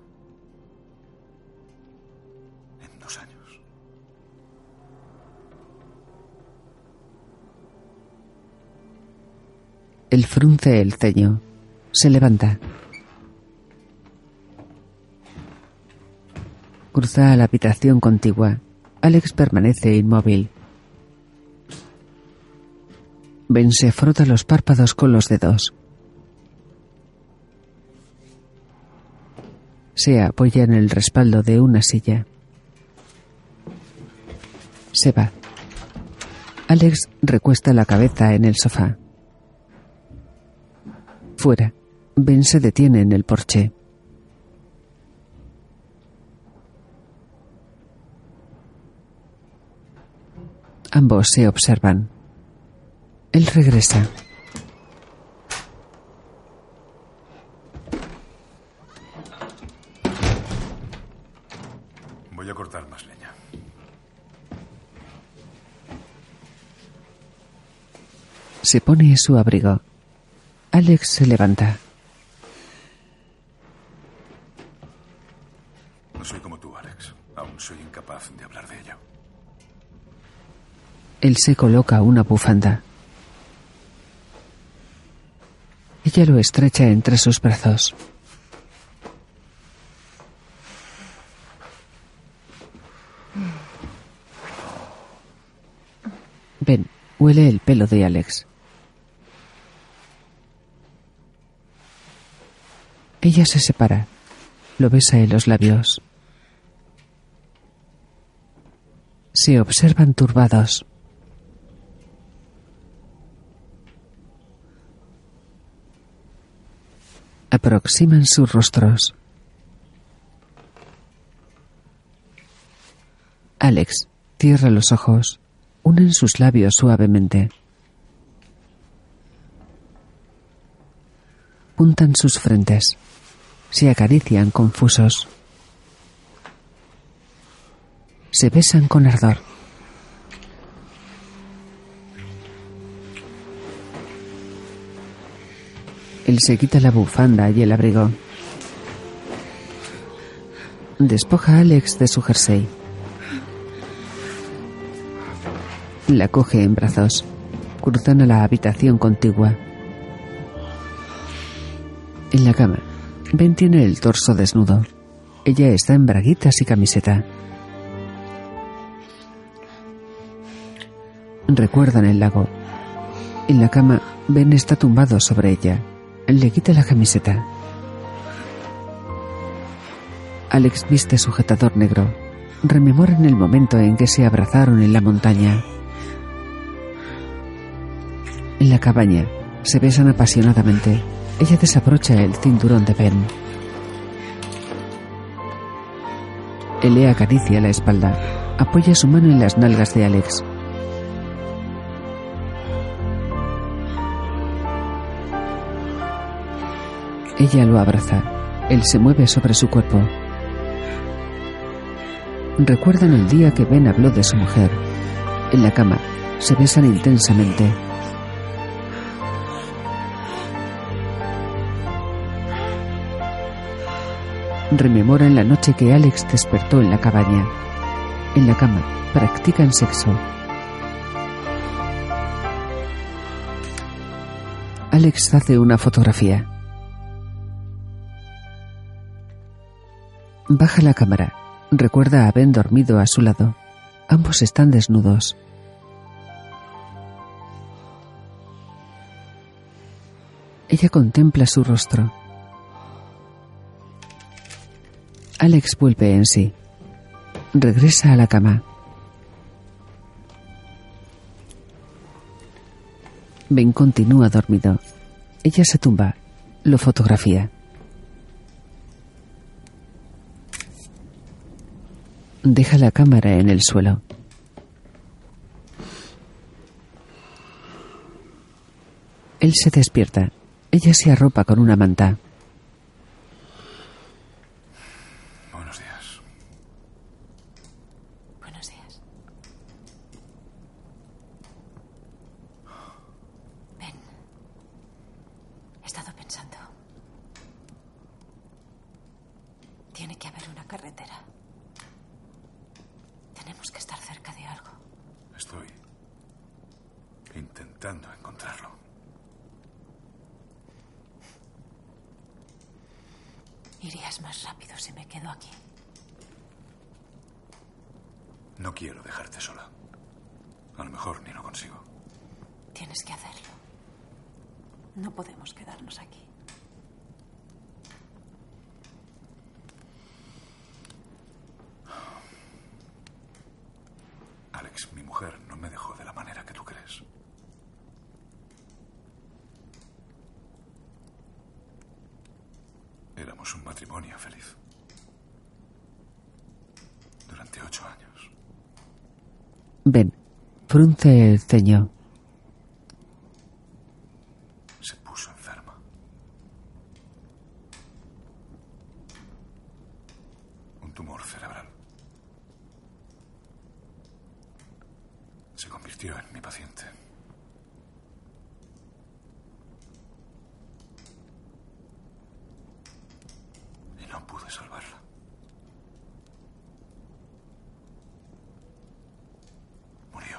En dos años. Él frunce el ceño. Se levanta. Cruza a la habitación contigua. Alex permanece inmóvil. Ben se frota los párpados con los dedos. Se apoya en el respaldo de una silla. Se va. Alex recuesta la cabeza en el sofá. Fuera, Ben se detiene en el porche. Ambos se observan. Él regresa. Voy a cortar más leña. Se pone su abrigo. Alex se levanta. No soy como tú, Alex. Aún soy incapaz de hablar de ello. Él se coloca una bufanda. Ella lo estrecha entre sus brazos. Ben, huele el pelo de Alex. Ella se separa. Lo besa en los labios. Se observan turbados. Aproximan sus rostros. Alex cierra los ojos. Unen sus labios suavemente. Puntan sus frentes. Se acarician confusos. Se besan con ardor. Él se quita la bufanda y el abrigo. Despoja a Alex de su jersey. La coge en brazos. Cruzan a la habitación contigua. En la cama, Ben tiene el torso desnudo. Ella está en braguitas y camiseta. Recuerdan el lago. En la cama, Ben está tumbado sobre ella. Le quita la camiseta. Alex viste sujetador negro. Rememoran el momento en que se abrazaron en la montaña. En la cabaña, se besan apasionadamente. Ella desabrocha el cinturón de Ben. Él le acaricia la espalda. Apoya su mano en las nalgas de Alex. Ella lo abraza. Él se mueve sobre su cuerpo. Recuerdan el día que Ben habló de su mujer. En la cama, se besan intensamente. Rememoran la noche que Alex despertó en la cabaña. En la cama, practican sexo. Alex hace una fotografía. Baja la cámara. Recuerda a Ben dormido a su lado. Ambos están desnudos. Ella contempla su rostro. Alex vuelve en sí. Regresa a la cama. Ben continúa dormido. Ella se tumba. Lo fotografía. Deja la cámara en el suelo. Él se despierta. Ella se arropa con una manta. Buenos días. Buenos días. Ven. He estado pensando. Tiene que haber una carretera. Tenemos que estar cerca de algo. Estoy intentando encontrarlo. Irías más rápido si me quedo aquí. No quiero dejarte sola. A lo mejor ni lo consigo. Tienes que hacerlo. No podemos quedarnos aquí. Alex, mi mujer no me dejó de la manera que tú crees. Éramos un matrimonio feliz. Durante ocho años. Ben, frunce el ceño. Se puso enferma. Un tumor cerebral. Se convirtió en mi paciente. Y no pude salvarla. Murió.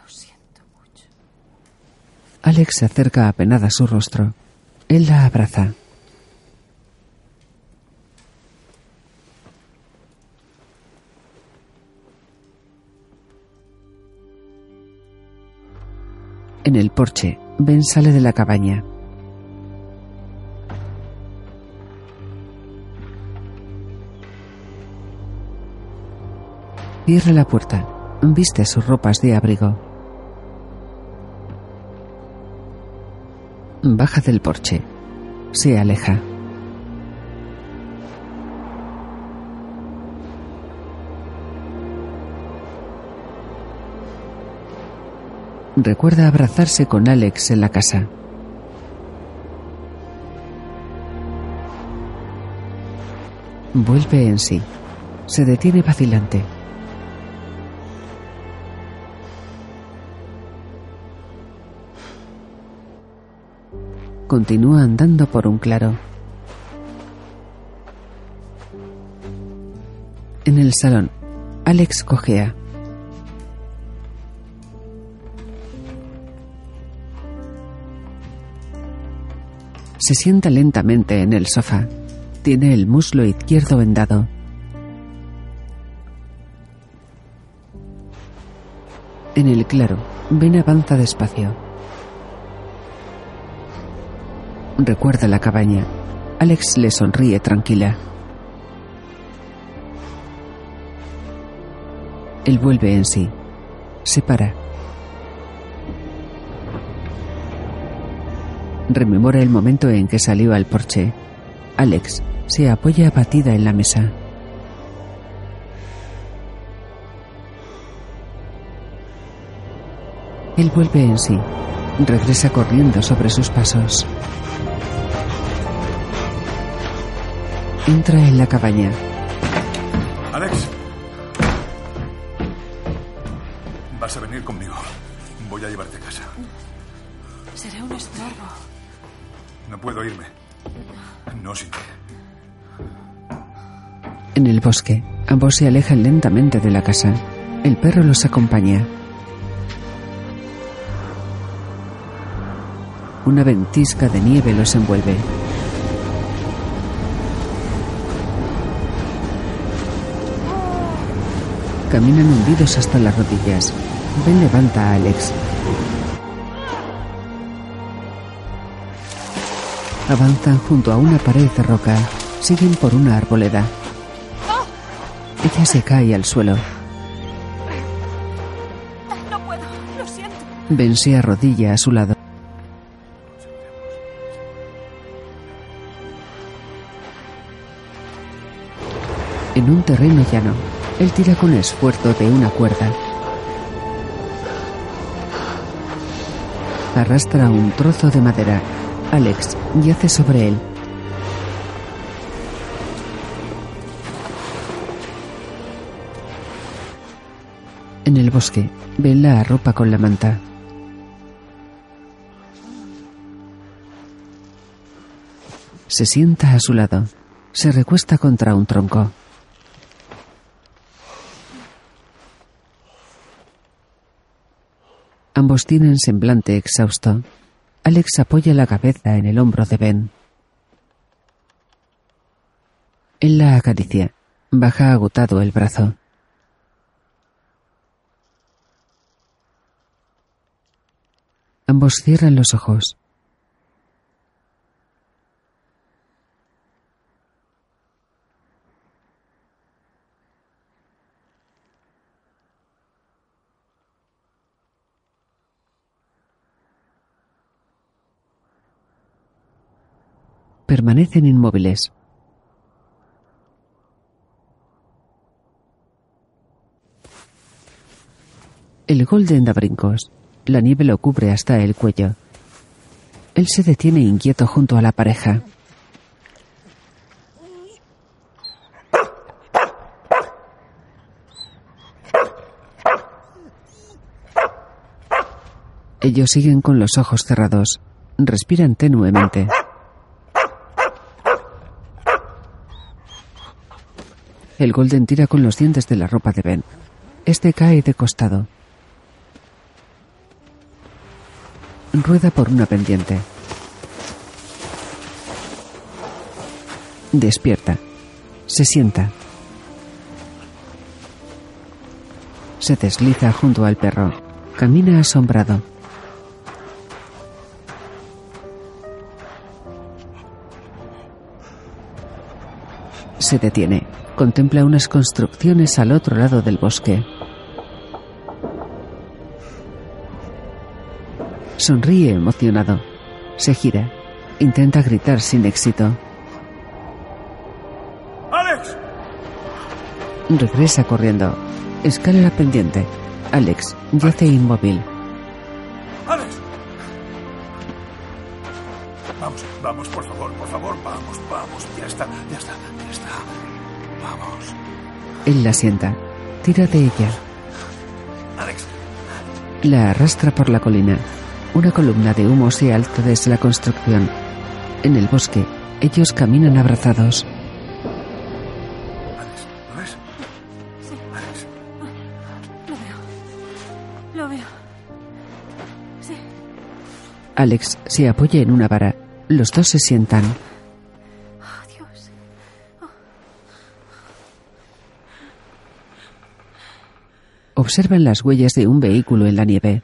Lo siento mucho. Alex se acerca apenada su rostro. Él la abraza. En el porche, Ben sale de la cabaña. Cierra la puerta. Viste sus ropas de abrigo. Baja del porche. Se aleja. Recuerda abrazarse con Alex en la casa. Vuelve en sí. Se detiene vacilante. Continúa andando por un claro. En el salón, Alex cojea. Se sienta lentamente en el sofá. Tiene el muslo izquierdo vendado. En el claro, Ben avanza despacio. Recuerda la cabaña. Alex le sonríe tranquila. Él vuelve en sí. Se para. Rememora el momento en que salió al porche. Alex se apoya abatida en la mesa. Él vuelve en sí. Regresa corriendo sobre sus pasos. Entra en la cabaña. Alex. Vas a venir conmigo. Voy a llevarte a casa. Seré un estorbo. No puedo irme. No sin ti. En el bosque, ambos se alejan lentamente de la casa. El perro los acompaña. Una ventisca de nieve los envuelve. Caminan hundidos hasta las rodillas. Ben levanta a Alex. Avanzan junto a una pared de roca. Siguen por una arboleda. Ella se cae al suelo. No puedo, lo siento. Ben se arrodilla a su lado. En un terreno llano, él tira con esfuerzo de una cuerda. Arrastra un trozo de madera. Alex yace sobre él. En el bosque, Ben la arropa con la manta. Se sienta a su lado. Se recuesta contra un tronco. Ambos tienen semblante exhausto. Alex apoya la cabeza en el hombro de Ben. Él la acaricia. Baja agotado el brazo. Ambos cierran los ojos. Permanecen inmóviles. El Golden da brincos. La nieve lo cubre hasta el cuello. Él se detiene inquieto junto a la pareja. Ellos siguen con los ojos cerrados. Respiran tenuemente. El Golden tira con los dientes de la ropa de Ben. Este cae de costado. Rueda por una pendiente. Despierta. Se sienta. Se desliza junto al perro. Camina asombrado. Se detiene. Contempla unas construcciones al otro lado del bosque. Sonríe emocionado. Se gira. Intenta gritar sin éxito. ¡Alex! Regresa corriendo. Escala la pendiente. Alex yace inmóvil. ¡Alex! Vamos, vamos, por favor, por favor, vamos, vamos. Ya está, ya está, ya está. Vamos. Él la sienta. Tira de ella. Alex, La arrastra por la colina. Una columna de humo se alza desde la construcción. En el bosque, ellos caminan abrazados. Alex, ¿lo ves? Sí, Alex, lo veo. Lo veo. Sí. Alex se apoya en una vara. Los dos se sientan. Observan las huellas de un vehículo en la nieve.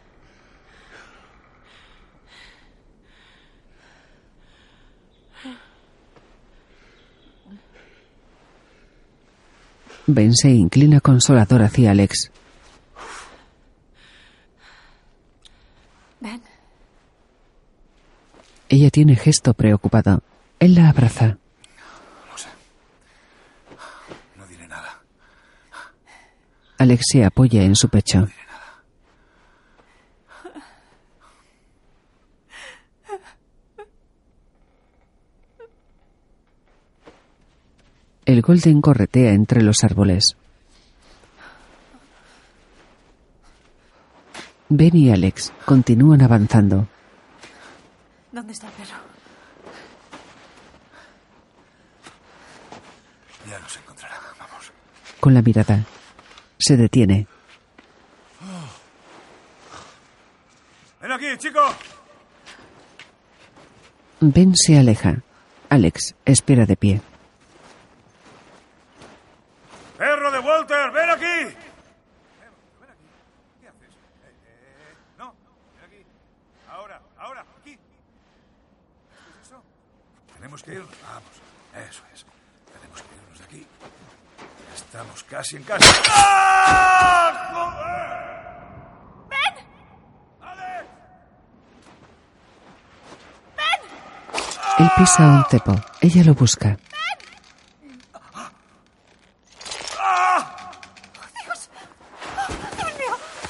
Ben se inclina consolador hacia Alex. Ven. Ella tiene gesto preocupado. Él la abraza. lo sé. No diré nada. Alex se apoya en su pecho. El Golden corretea entre los árboles. Ben y Alex continúan avanzando. ¿Dónde está el perro? Ya nos encontrará. Vamos. Con la mirada. Se detiene. ¡Ven aquí, chico! Ben se aleja. Alex espera de pie. ¡Perro de Walter, ven aquí! ¿Qué haces? Eh, eh, no, ven aquí. Ahora, ahora, aquí. ¿Qué es eso? Tenemos que ir. Vamos, eso es. Tenemos que irnos de aquí. Ya estamos casi en casa. ¡Ah! ¡Alex! Él pisa un cepo. Ella lo busca.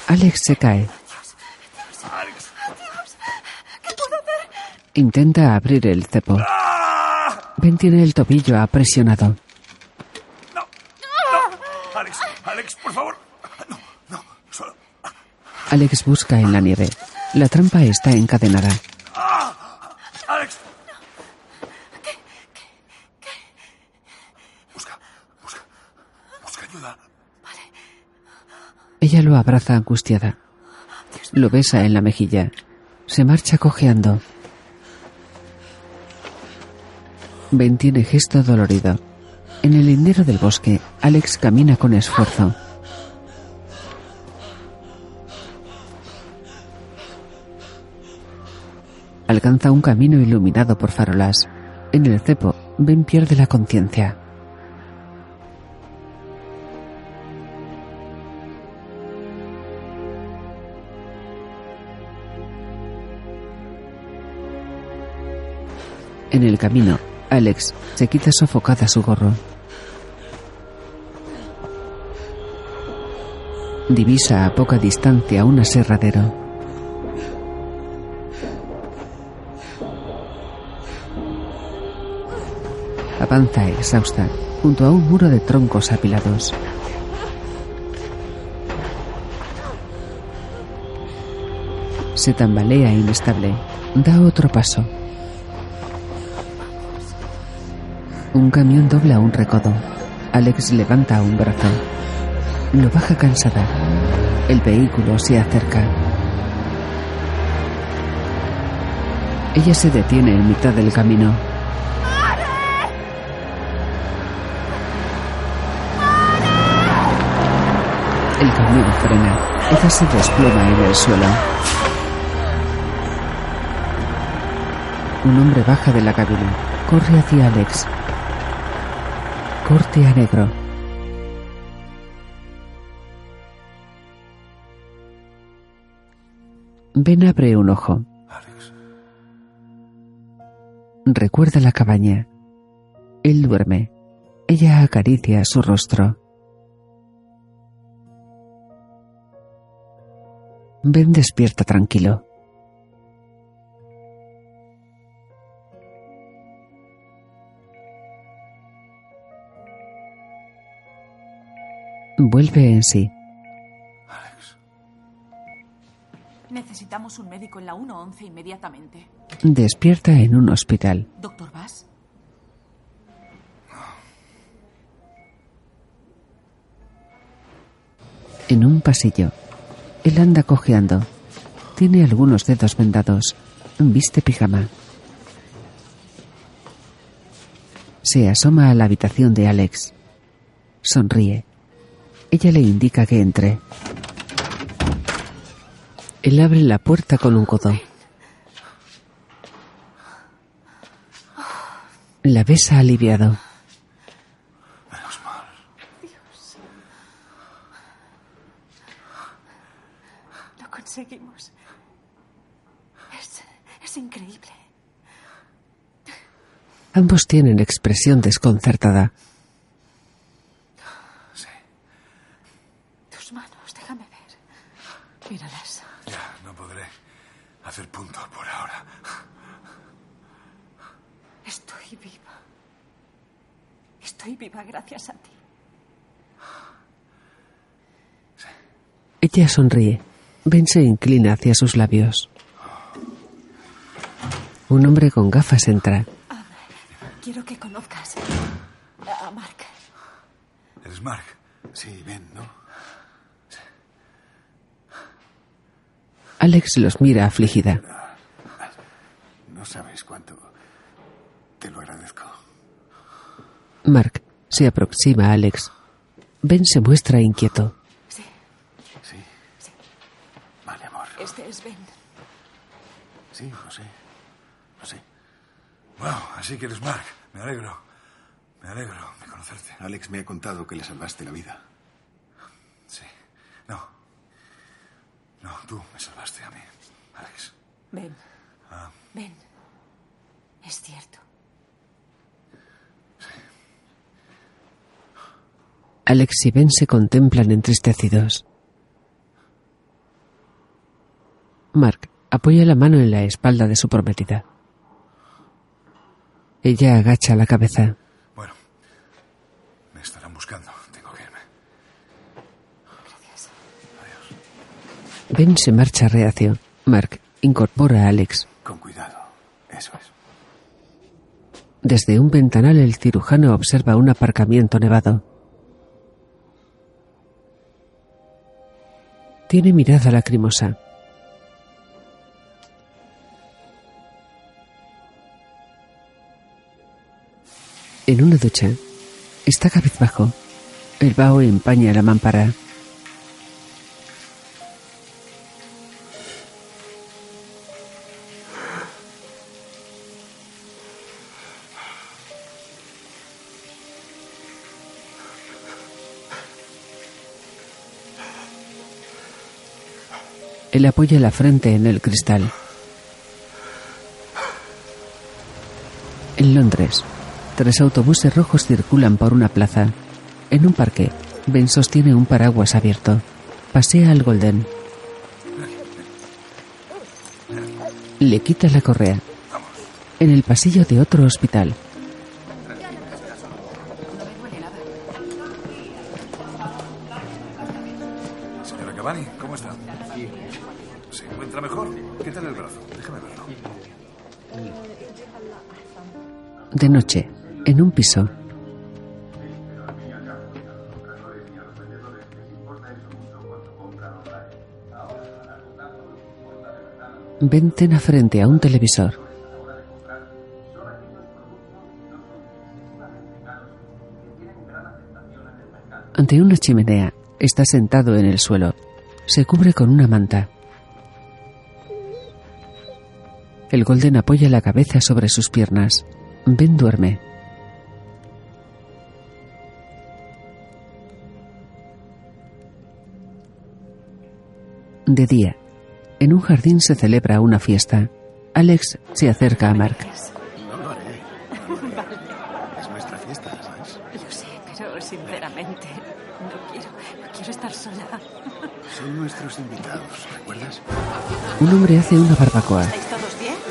Alex se cae. Intenta abrir el cepo. Ben tiene el tobillo apresionado. ¡No! ¡No! ¡Alex! ¡Alex, por favor! No, no, solo. Alex busca en la nieve. La trampa está encadenada. ¡Alex! Busca, busca, busca ayuda. Ella lo abraza angustiada. Lo besa en la mejilla. Se marcha cojeando. Ben tiene gesto dolorido. En el lindero del bosque, Alex camina con esfuerzo. Alcanza un camino iluminado por farolas. En el cepo, Ben pierde la conciencia. En el camino, Alex se quita sofocada su gorro. Divisa a poca distancia un aserradero. Avanza exhausta junto a un muro de troncos apilados. Se tambalea inestable. Da otro paso. Un camión dobla un recodo. Alex levanta un brazo. Lo baja cansada. El vehículo se acerca. Ella se detiene en mitad del camino. El camión frena. Ella se desploma en el suelo. Un hombre baja de la cabina. Corre hacia Alex. Corte a negro. Ben abre un ojo. Recuerda la cabaña. Él duerme. Ella acaricia su rostro. Ben despierta tranquilo. Vuelve en sí. Alex. Necesitamos un médico en la 111 inmediatamente. Despierta en un hospital. ¿Doctor Bass? En un pasillo. Él anda cojeando. Tiene algunos dedos vendados. Viste pijama. Se asoma a la habitación de Alex. Sonríe. Ella le indica que entre. Él abre la puerta con un codo. La besa aliviado. Menos mal. Lo conseguimos. Es, es increíble. Ambos tienen expresión desconcertada. Sí. Tus manos, déjame ver. Míralas. Ya, no podré hacer punto por ahora. Estoy viva. Gracias a ti. Ella sonríe. Ben se inclina hacia sus labios. Un hombre con gafas entra. Quiero que conozcas a Mark. ¿Eres Mark? Sí, ven, ¿no? Alex los mira afligida. No sabes cuánto. Te lo agradezco. Mark se aproxima a Alex. Ben se muestra inquieto. Sí, ¿Sí? Vale, amor. este es Ben. Sí, lo sé. Lo sé. Wow, así que eres Mark. Me alegro. Me alegro de conocerte. Alex me ha contado que le salvaste la vida. Sí. No. No, tú me salvaste a mí, Alex. Ben. Ah. Ben. Es cierto. Alex y Ben se contemplan entristecidos. Mark apoya la mano en la espalda de su prometida. Ella agacha la cabeza. Bueno, me estarán buscando. Tengo que irme. Gracias. Ben se marcha reacio. Mark incorpora a Alex. Con cuidado. Eso es. Desde un ventanal el cirujano observa un aparcamiento nevado. Tiene mirada lacrimosa. En una ducha, está cabizbajo. El vaho empaña la mámpara. Él apoya la frente en el cristal. En Londres, Tres autobuses rojos circulan por una plaza. En un parque, Ben sostiene un paraguas abierto. Pasea al Golden. Le quita la correa. En el pasillo de otro hospital. De noche, en un piso. Ben cena frente a un televisor. Ante una chimenea, está sentado en el suelo. Se cubre con una manta. El Golden apoya la cabeza sobre sus piernas. Ben duerme. De día, en un jardín se celebra una fiesta. Alex se acerca a Mark. No lo haré. Es nuestra fiesta, ¿sabes? Lo sé, pero sinceramente no quiero, no quiero estar sola. Son nuestros invitados, ¿recuerdas? Un hombre hace una barbacoa.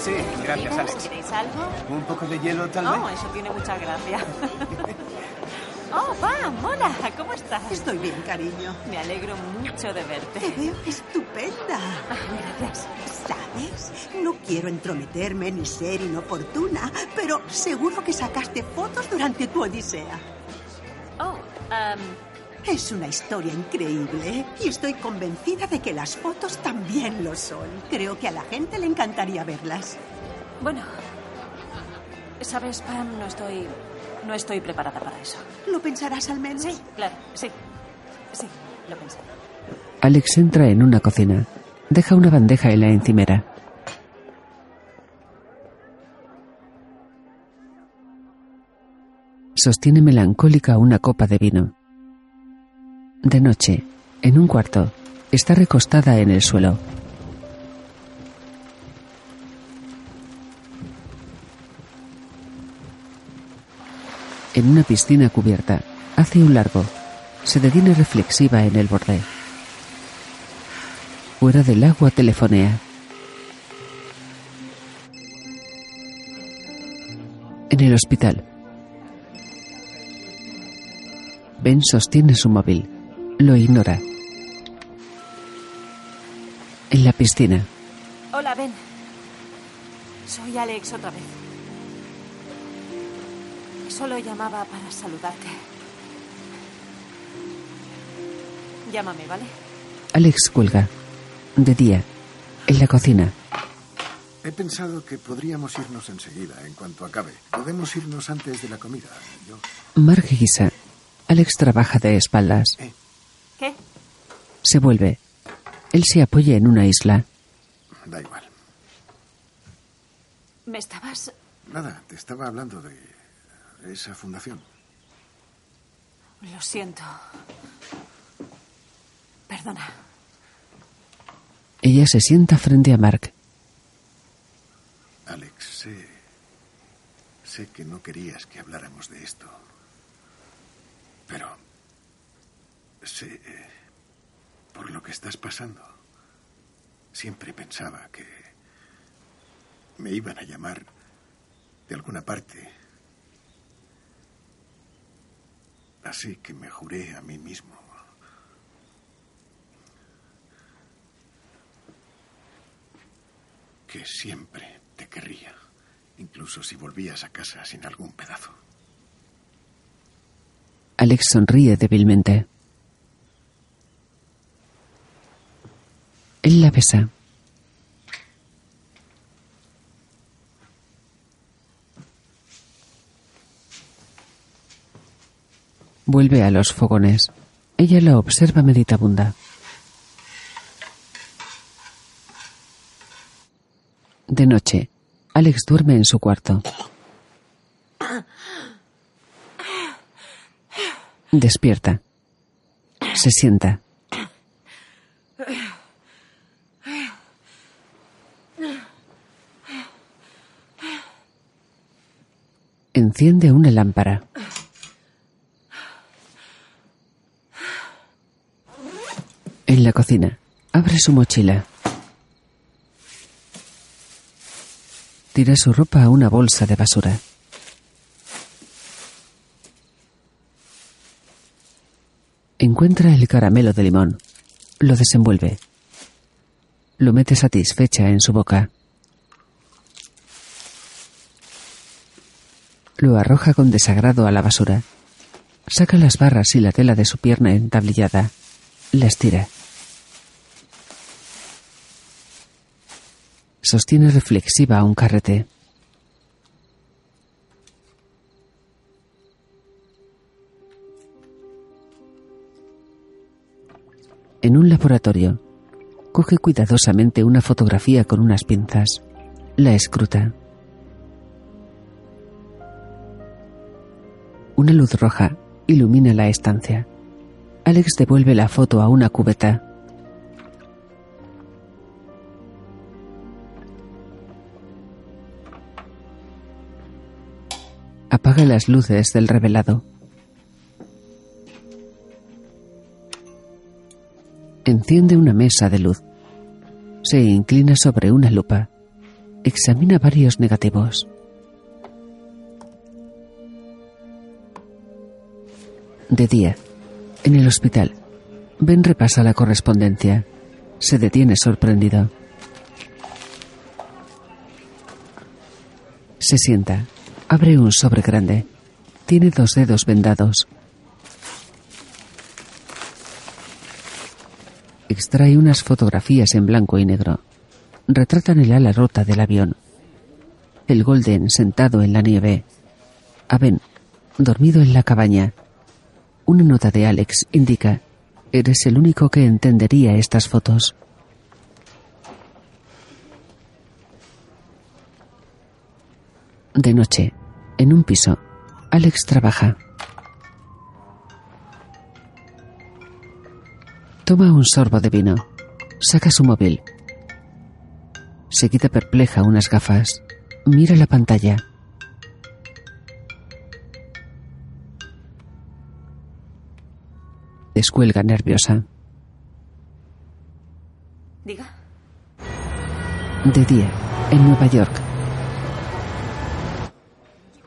Sí, gracias, Alex. ¿Queréis algo? Un poco de hielo, tal Oh, vez. eso tiene mucha gracia. [laughs] Oh, Pam, hola, ¿cómo estás? Estoy bien, cariño. Me alegro mucho de Te verte. veo estupenda. Gracias. ¿Sabes? No quiero entrometerme ni ser inoportuna, pero seguro que sacaste fotos durante tu odisea. Oh, am, Es una historia increíble y estoy convencida de que las fotos también lo son. Creo que a la gente le encantaría verlas. bueno. Sabes, Pam, no estoy. No estoy preparada para eso. ¿Lo pensarás al menos? Sí, claro, sí. Sí, lo pensé. Alex entra en una cocina. Deja una bandeja en la encimera. Sostiene melancólica una copa de vino. De noche, en un cuarto, está recostada en el suelo. En una piscina cubierta, hace un largo. Se detiene reflexiva en el borde. Fuera del agua telefonea. En el hospital. Ben sostiene su móvil. Lo ignora. En la piscina. Hola, Ben. Soy Alex otra vez. Solo llamaba para saludarte. Llámame, ¿vale? Alex cuelga. De día. En la cocina. He pensado que podríamos irnos enseguida, en cuanto acabe. Podemos irnos antes de la comida. Yo. Mark guisa. Alex trabaja de espaldas. ¿Qué? Se vuelve. Él se apoya en una isla. Da igual. ¿Me estabas...? Nada, te estaba hablando de esa fundación. Lo siento. Perdona. Ella se sienta frente a Mark. Alex, sé. Sé que no querías que habláramos de esto. Pero. Sé. eh, Por lo que estás pasando. Siempre pensaba que. Me iban a llamar. De alguna parte. Así que me juré a mí mismo. Que siempre te querría. Incluso si volvías a casa sin algún pedazo. Alex sonríe débilmente. Él la besa. Vuelve a los fogones. Ella la observa meditabunda. De noche, Alex duerme en su cuarto. Despierta. Se sienta. Enciende una lámpara. En la cocina, abre su mochila. Tira su ropa a una bolsa de basura. Encuentra el caramelo de limón. Lo desenvuelve. Lo mete satisfecha en su boca. Lo arroja con desagrado a la basura. Saca las barras y la tela de su pierna entablillada. Las tira. Sostiene reflexiva un carrete. En un laboratorio, coge cuidadosamente una fotografía con unas pinzas. La escruta. Una luz roja ilumina la estancia. Alex devuelve la foto a una cubeta. Apaga las luces del revelado. Enciende una mesa de luz. Se inclina sobre una lupa. Examina varios negativos. De día, en el hospital, Ben repasa la correspondencia. Se detiene sorprendido. Se sienta. Abre un sobre grande. Tiene dos dedos vendados. Extrae unas fotografías en blanco y negro. Retratan el ala rota del avión. El Golden sentado en la nieve. A Ben, dormido en la cabaña. Una nota de Alex indica, eres el único que entendería estas fotos. De noche, en un piso, Alex trabaja. Toma un sorbo de vino. Saca su móvil. Se quita perpleja unas gafas. Mira la pantalla. Descuelga nerviosa. Diga. De día, en Nueva York.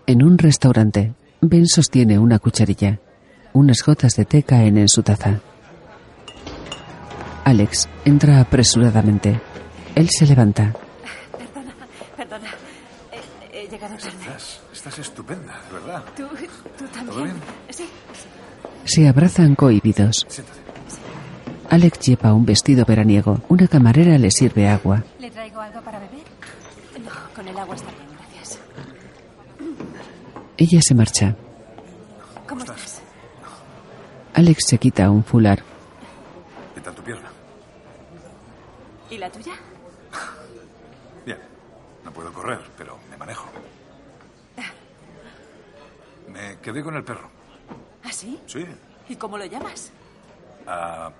En un restaurante, Ben sostiene una cucharilla. Unas gotas de té caen en su taza. Alex entra apresuradamente. Él se levanta. Perdona, perdona. He, he llegado tarde. Estás, estás estupenda, de verdad. ¿Tú, tú también? ¿Todo bien? Sí. Se abrazan cohibidos. Alex lleva un vestido veraniego. Una camarera le sirve agua. ¿Le traigo algo para beber? No, con el agua está bien, gracias. Ella se marcha. ¿Cómo estás? Alex se quita un fular. ¿Qué tal tu pierna? ¿Y la tuya? Bien. No puedo correr, pero me manejo. Me quedé con el perro. ¿Ah, sí? Sí. ¿Y cómo lo llamas? Ah,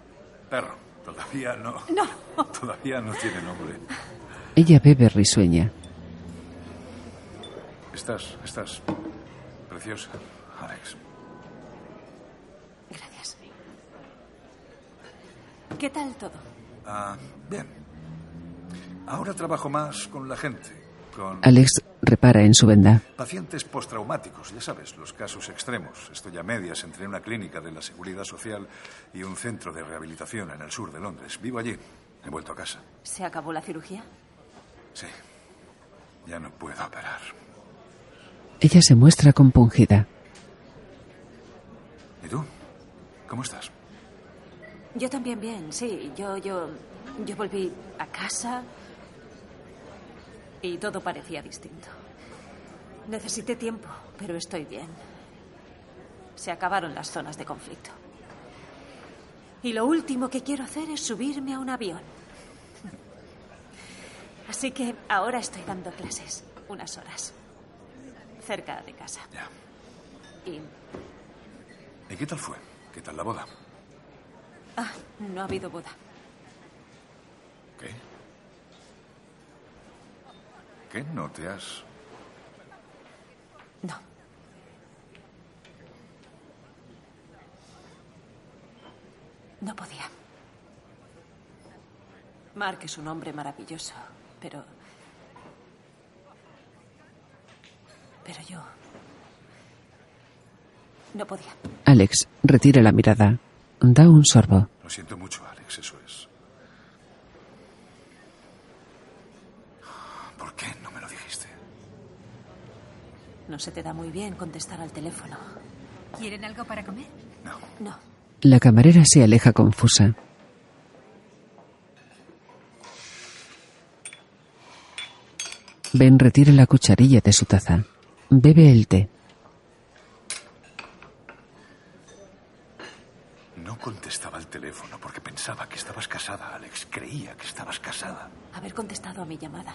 perro. Todavía no. No. [laughs] Todavía no tiene nombre. Ella bebe risueña. Estás, estás preciosa, Alex. Gracias. ¿Qué tal todo? Ah, bien. Ahora trabajo más con la gente, con Alex repara en su venda. pacientes postraumáticos, ya sabes, los casos extremos. Estoy a medias entre una clínica de la Seguridad Social y un centro de rehabilitación en el sur de Londres. Vivo allí. He vuelto a casa. ¿Se acabó la cirugía? Sí. Ya no puedo operar. Ella se muestra compungida. ¿Y tú? ¿Cómo estás? Yo también bien, sí. Yo, yo, yo volví a casa y todo parecía distinto. Necesité tiempo, pero estoy bien. Se acabaron las zonas de conflicto. Y lo último que quiero hacer es subirme a un avión. Así que ahora estoy dando clases, unas horas, cerca de casa. Ya. Y, ¿Y qué tal fue? ¿Qué tal la boda? ah, no ha habido boda. ¿Qué? qué no te has...? No. No podía. Mark es un hombre maravilloso, pero... Pero yo... No podía. Alex retira la mirada. Da un sorbo. Lo siento mucho, Alex, eso es. No se te da muy bien contestar al teléfono. ¿Quieren algo para comer? No. No. La camarera se aleja confusa. Ben retira la cucharilla de su taza. Bebe el té. No contestaba el teléfono porque pensaba que estabas casada, Alex. Creía que estabas casada. Haber contestado a mi llamada.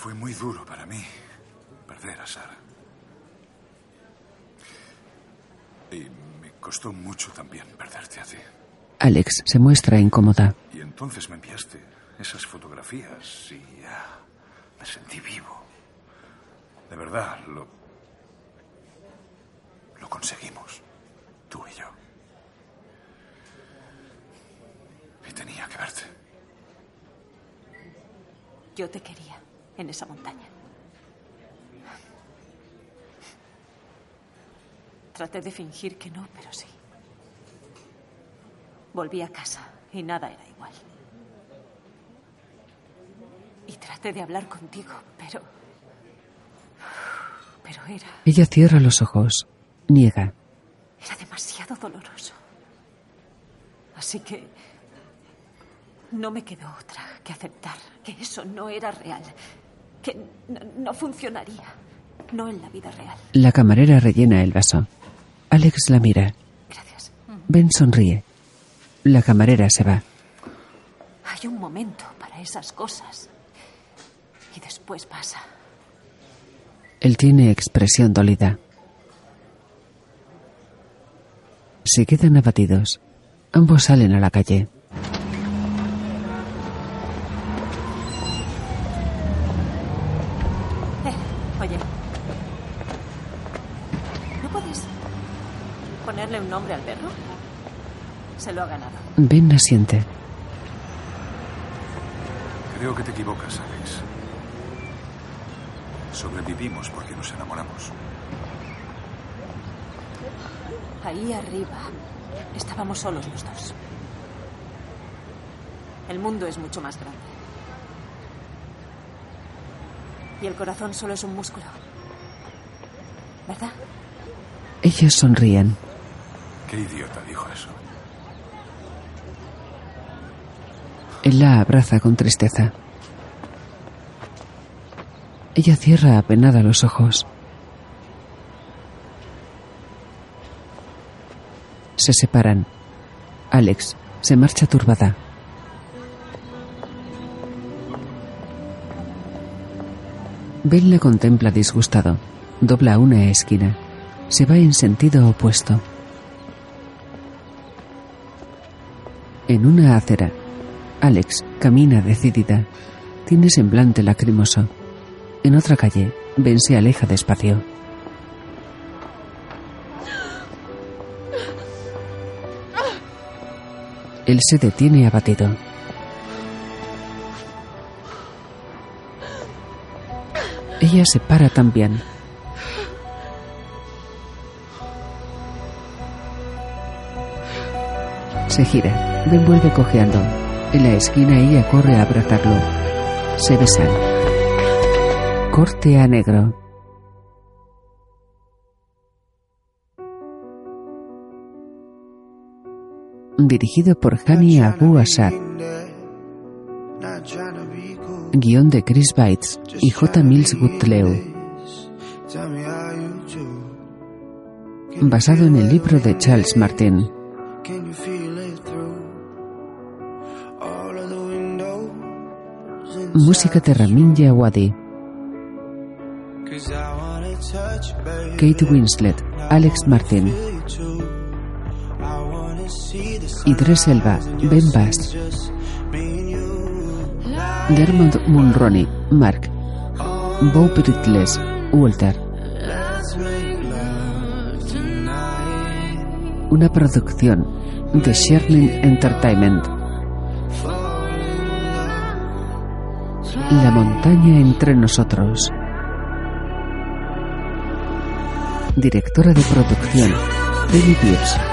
Fue muy duro para mí perder a Sara. Y me costó mucho también perderte a ti. Alex se muestra incómoda. Y entonces me enviaste esas fotografías y ya me sentí vivo. De verdad, lo. Lo conseguimos. Tú y yo. Y tenía que verte. Yo te quería en esa montaña. Traté de fingir que no, pero sí. Volví a casa y nada era igual. Y traté de hablar contigo, pero... Pero era... Ella cierra los ojos. Niega. Era demasiado doloroso. Así que... No me quedó otra que aceptar que eso no era real. Que no, no funcionaría. No en la vida real. La camarera rellena el vaso. Alex la mira. Gracias. Ben sonríe. La camarera se va. Hay un momento para esas cosas. Y después pasa. Él tiene expresión dolida. Se quedan abatidos. Ambos salen a la calle. Eh, oye. ¿No puedes ponerle un nombre al perro? Se lo ha ganado. Ben asiente. Creo que te equivocas, Alex. Sobrevivimos porque nos enamoramos. Ahí arriba estábamos solos los dos. El mundo es mucho más grande. Y el corazón solo es un músculo. ¿Verdad? Ellos sonríen. ¿Qué idiota dijo eso? La abraza con tristeza. Ella cierra apenada los ojos. Se separan. Alex se marcha turbada. Ben le contempla disgustado. Dobla una esquina. Se va en sentido opuesto. En una acera, Alex camina decidida. Tiene semblante lacrimoso. En otra calle, Ben se aleja despacio. Él se detiene abatido. Ella se para también. Se gira. Ben vuelve cojeando. En la esquina ella corre a abrazarlo. Se besan. Corte a negro. Dirigido por Hani Abu Assad. Guión de Chris Bites y J. Mills Goodleu. Basado en el libro de Charles Martin. Música de Ramin Djawadi. Kate Winslet, Alex Martin. Idris Elba, Ben Bass. Dermot Mulroney, Mark. Bo Brittles, Walter. Una producción de Sherling Entertainment. La montaña entre nosotros. Directora de producción, Penny Pierce.